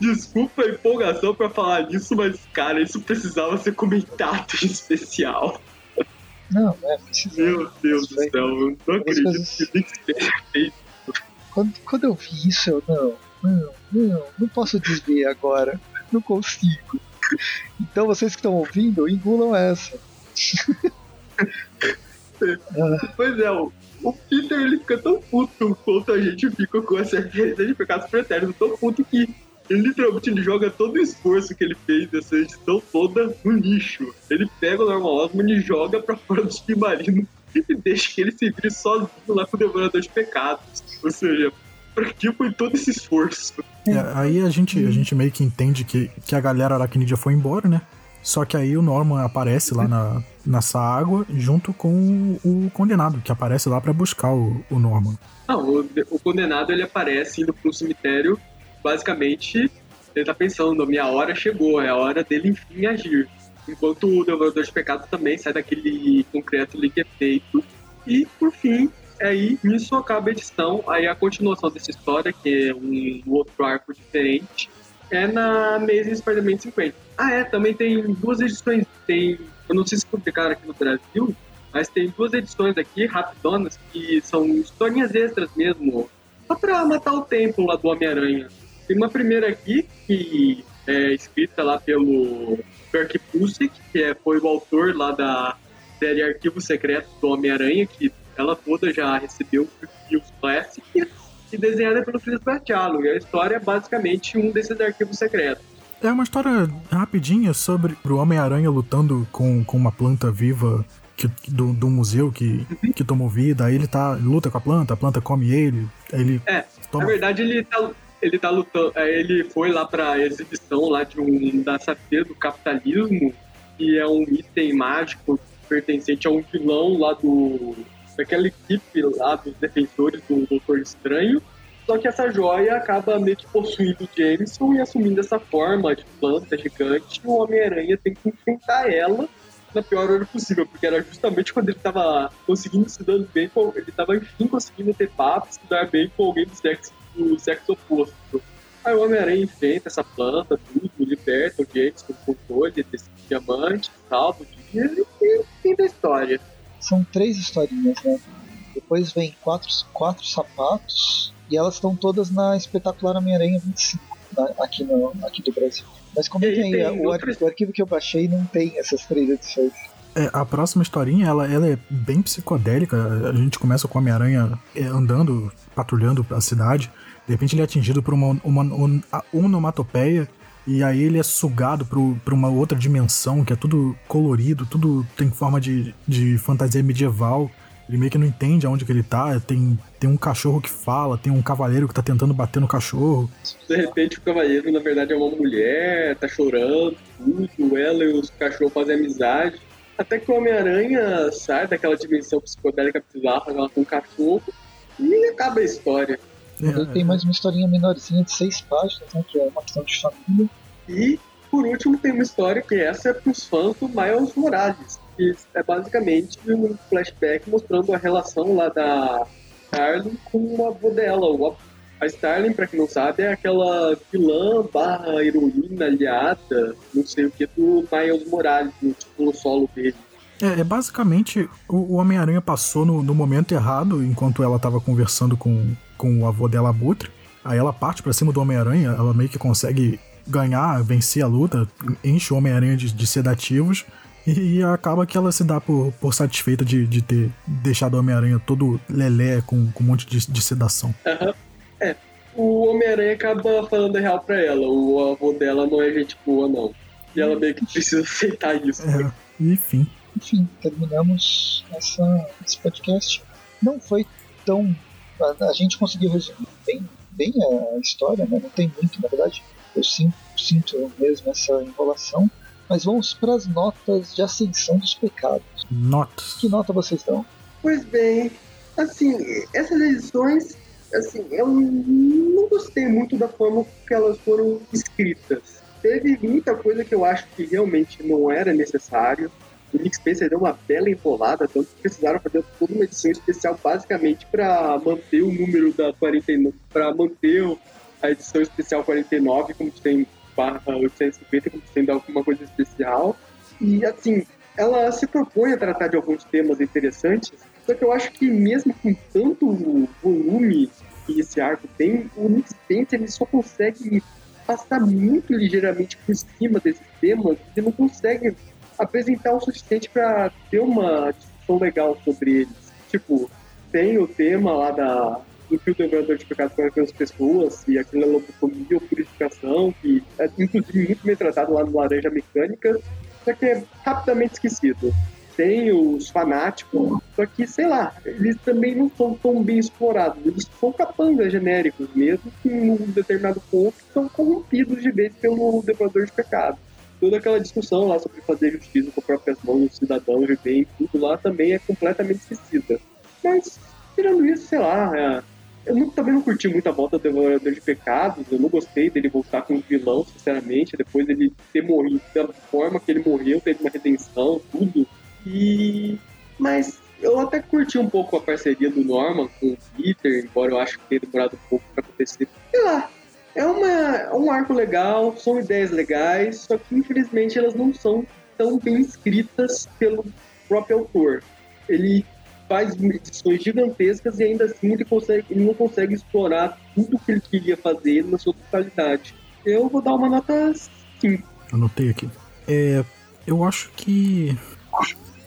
Desculpa a empolgação pra falar nisso, mas, cara, isso precisava ser comentado em especial. Não, é, precisa. Meu Deus do céu, eu não acredito coisas- que nem seja feito. quando, quando eu vi isso, eu não, não, não, não posso dizer agora. Não consigo. Então vocês que estão ouvindo, engulam essa. Pois é, o, o Peter ele fica tão puto quanto a gente fica com essa referência de pecados pretéritos, tão puto que ele literalmente ele joga todo o esforço que ele fez nessa edição toda no lixo. Ele pega o Norman Osborn e joga pra fora do submarino e deixa que ele se vire sozinho lá com o Devorador de Pecados. Ou seja, pra que foi todo esse esforço? É, aí a gente, a gente meio que entende que, que a galera aracnídea foi embora, né? Só que aí o Norman aparece lá na, nessa água junto com o condenado, que aparece lá para buscar o, o Norman. Não, o, o, condenado ele aparece indo pro cemitério, basicamente ele tá pensando, a minha hora chegou, é a hora dele enfim agir. Enquanto o Devorador de Pecado também sai daquele concreto liquefeito. E, por fim, aí nisso acaba a edição. Aí a continuação dessa história, que é um outro arco diferente, é na Amazing Spider-Man 50. Ah, é, também tem duas edições. Tem, eu não sei se publicaram aqui no Brasil, mas tem duas edições aqui, rapidonas, que são historinhas extras mesmo, só pra matar o tempo lá do Homem-Aranha. Tem uma primeira aqui, que é escrita lá pelo Kirk Busiek, que é, foi o autor lá da série Arquivo Secreto do Homem-Aranha, que ela toda já recebeu reviews clássicos e desenhada pelo Chris Bachalo. E a história é basicamente um desses arquivos secretos. É uma história rapidinha sobre o Homem-Aranha lutando com, com uma planta viva que, do, do museu que, que tomou vida. Aí ele tá, luta com a planta, a planta come ele. ele é, toma... na verdade ele tá, ele tá lutando. É, ele foi lá pra exibição lá de um da safira do capitalismo, que é um item mágico pertencente a um vilão lá do. Daquela equipe lá dos defensores do Doutor Estranho. Só que essa joia acaba meio que possuindo Jameson e assumindo essa forma de planta gigante. E o Homem-Aranha tem que enfrentar ela na pior hora possível, porque era justamente quando ele estava conseguindo se dando bem, com, ele estava enfim conseguindo ter papo, se dar bem com alguém do sexo, do sexo oposto. Aí o Homem-Aranha enfrenta essa planta, tudo, liberta o Jameson do controle desse diamante, salva o dia e fim da história. São três historinhas, né? Depois vem quatro, quatro sapatos, e elas estão todas na espetacular Homem-Aranha 25, na, aqui, no, aqui do Brasil. Mas como que tem, o, outras... o, arquivo que eu baixei não tem essas três edições. É, a próxima historinha, ela, ela é bem psicodélica. A gente começa com o Homem-Aranha é, andando, patrulhando a cidade. De repente ele é atingido por uma, uma, uma onomatopeia e aí ele é sugado para uma outra dimensão que é tudo colorido, tudo tem forma de, de fantasia medieval. Ele meio que não entende aonde que ele tá. Tem, tem um cachorro que fala, tem um cavaleiro que tá tentando bater no cachorro. De repente o cavaleiro, na verdade, é uma mulher, tá chorando, tudo. Ela e os cachorros fazem amizade. Até que o Homem-Aranha sai daquela dimensão psicodélica bizarra ela com um cachorro e acaba a história. É, tem mais uma historinha menorzinha de seis páginas, né, que é uma questão de família. E, por último, tem uma história que essa é pros fãs do Miles Morales que é basicamente um flashback mostrando a relação lá da Starling com o avô dela. A Starling, pra quem não sabe, é aquela vilã barra heroína aliada, não sei o que, do Miles Morales, no título solo dele. É, é basicamente o, Homem-Aranha passou no, no, momento errado enquanto ela tava conversando com, com o avô dela, Abutre. Aí ela parte para cima do Homem-Aranha, ela meio que consegue ganhar, vencer a luta, enche o Homem-Aranha de, de sedativos e acaba que ela se dá por, por satisfeita de, de ter deixado o Homem-Aranha todo lelé com, com um monte de, de sedação. Uhum. É. O Homem-Aranha acaba falando a real pra ela. O avô dela não é gente boa, não. E ela meio que precisa aceitar isso. É. Enfim. Enfim, terminamos essa, esse podcast. Não foi tão. A, a gente conseguiu resumir bem, bem a história, né? Não tem muito, na verdade. Eu sinto, sinto mesmo essa enrolação. Mas vamos para as notas de ascensão dos pecados. Notas. Que nota vocês dão? Pois bem, assim, essas edições, assim, eu não gostei muito da forma que elas foram escritas. Teve muita coisa que eu acho que realmente não era necessário. O Nick Spencer deu uma bela enrolada, tanto que precisaram fazer toda uma edição especial basicamente para manter o número da 49, para manter a edição especial 49, como tem barra 850 como sendo alguma coisa especial. E, assim, ela se propõe a tratar de alguns temas interessantes, só que eu acho que mesmo com tanto volume que esse arco tem, o Nick Spencer ele só consegue passar muito ligeiramente por cima desses temas, ele não consegue apresentar o suficiente para ter uma discussão legal sobre eles. Tipo, tem o tema lá da do que o devorador de pecado para as pessoas e aquela lobofobia ou purificação, que é inclusive muito bem tratado lá no Laranja Mecânica, só que é rapidamente esquecido. Tem os fanáticos, só que, sei lá, eles também não são tão bem explorados. Eles são capangas genéricos mesmo, que em um determinado ponto são corrompidos de vez pelo devorador de pecado toda aquela discussão lá sobre fazer justiça com próprias mãos, o cidadão de bem, tudo lá também é completamente esquecida. Mas, tirando isso, sei lá, é, eu não, também não curti muito a volta do Devorador de Pecados, eu não gostei dele voltar como vilão, sinceramente, depois dele ter morrido da forma que ele morreu, teve uma redenção, tudo. E. Mas eu até curti um pouco a parceria do Norman com o Peter, embora eu acho que tenha demorado um pouco para acontecer. Sei lá, é, uma, é um arco legal, são ideias legais, só que infelizmente elas não são tão bem escritas pelo próprio autor. Ele faz edições gigantescas e ainda assim ele, consegue, ele não consegue explorar tudo que ele queria fazer na sua totalidade. Eu vou dar uma nota 5. Anotei aqui. É, eu acho que.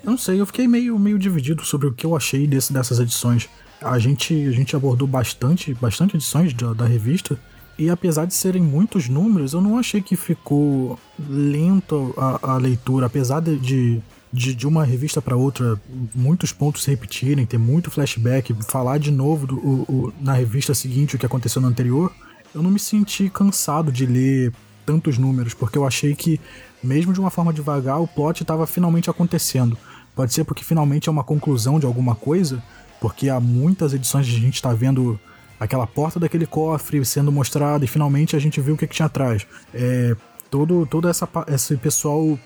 Eu não sei, eu fiquei meio, meio dividido sobre o que eu achei desse, dessas edições. A gente, a gente abordou bastante, bastante edições da, da revista. E apesar de serem muitos números, eu não achei que ficou lento a, a leitura. Apesar de, de de, uma revista para outra, muitos pontos se repetirem, ter muito flashback, falar de novo do, o, o, na revista seguinte o que aconteceu no anterior, eu não me senti cansado de ler tantos números, porque eu achei que, mesmo de uma forma devagar, o plot estava finalmente acontecendo. Pode ser porque finalmente é uma conclusão de alguma coisa, porque há muitas edições a gente está vendo aquela porta daquele cofre sendo mostrada e finalmente a gente viu o que, que tinha atrás. É, todo, todo essa, esse pessoal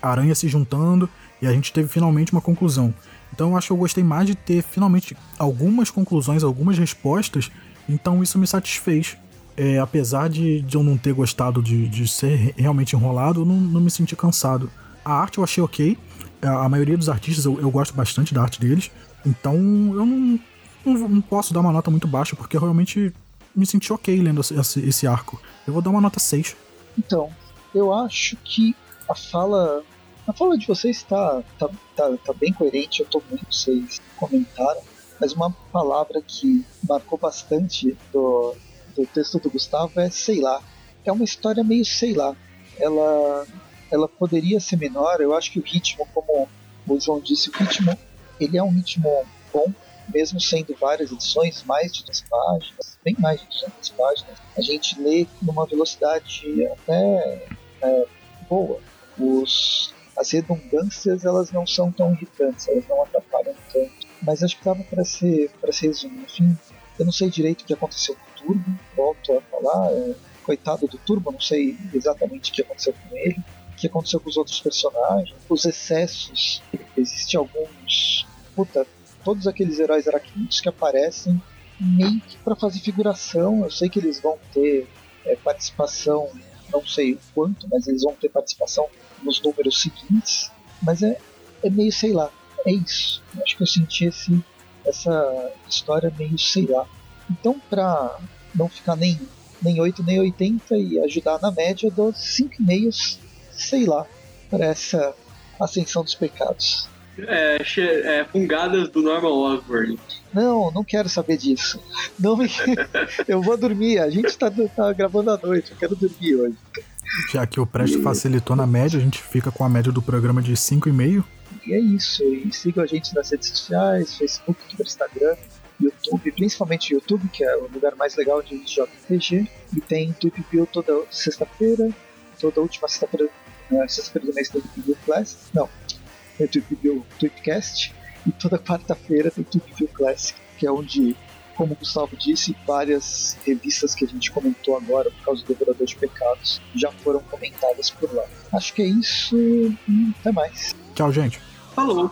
aranha se juntando e a gente teve finalmente uma conclusão. Então eu acho que eu gostei mais de ter finalmente algumas conclusões, algumas respostas, então isso me satisfez. É, apesar de, de, eu não ter gostado de, de ser realmente enrolado, eu não, não, me senti cansado. A arte eu achei ok, a, maioria dos artistas eu, eu, gosto bastante da arte deles, então eu não, não, não, posso dar uma nota muito baixa, porque eu realmente me senti ok lendo esse, esse arco. Eu vou dar uma nota 6. Então, eu acho que a fala a fala de vocês está tá, tá, tá bem coerente, eu estou muito, vocês comentaram, mas uma palavra que marcou bastante do, do texto do Gustavo é sei lá. É uma história meio sei lá. Ela, ela poderia ser menor, eu acho que o ritmo, como o João disse, o ritmo ele é um ritmo bom, mesmo sendo várias edições, mais de 200 páginas, bem mais de 200 páginas, a gente lê numa velocidade até é, boa. Os, as redundâncias elas não são tão irritantes, elas não atrapalham tanto. Mas acho que dava para ser para ser resumido. Enfim, eu não sei direito o que aconteceu com o Turbo, volto a falar. É, coitado do Turbo, não sei exatamente o que aconteceu com ele, o que aconteceu com os outros personagens, os excessos. Existem alguns. Puta, todos aqueles heróis aracnídeos que aparecem meio que para fazer figuração. Eu sei que eles vão ter é, participação, não sei o quanto, mas eles vão ter participação nos números seguintes, mas é, é meio sei lá, é isso. acho que eu senti esse, essa história meio sei lá. Então, para não ficar nem, nem 8 nem 80 e ajudar na média, eu dou 5,5, sei lá, para essa ascensão dos pecados. É, é, fungadas do Norman Osborn. Não, não quero saber disso. Não me... eu vou dormir. A gente tá, tá gravando à noite. Eu quero dormir hoje. Já que o Presto facilitou na média, a gente fica com a média do programa de 5,5. E é isso. E sigam a gente nas redes sociais, Facebook, Twitter, Instagram, YouTube, principalmente YouTube, que é o lugar mais legal de JPG. E tem Tweep View toda sexta-feira, toda última sexta-feira, uh, sexta-feira do mês tem Tweep View Classic. Não, tem Tweep View Tweepcast. E toda quarta-feira tem Tweep View Classic, que é onde como o Gustavo disse, várias revistas que a gente comentou agora por causa do Devorador de Pecados já foram comentadas por lá. Acho que é isso e até mais. Tchau, gente. Falou.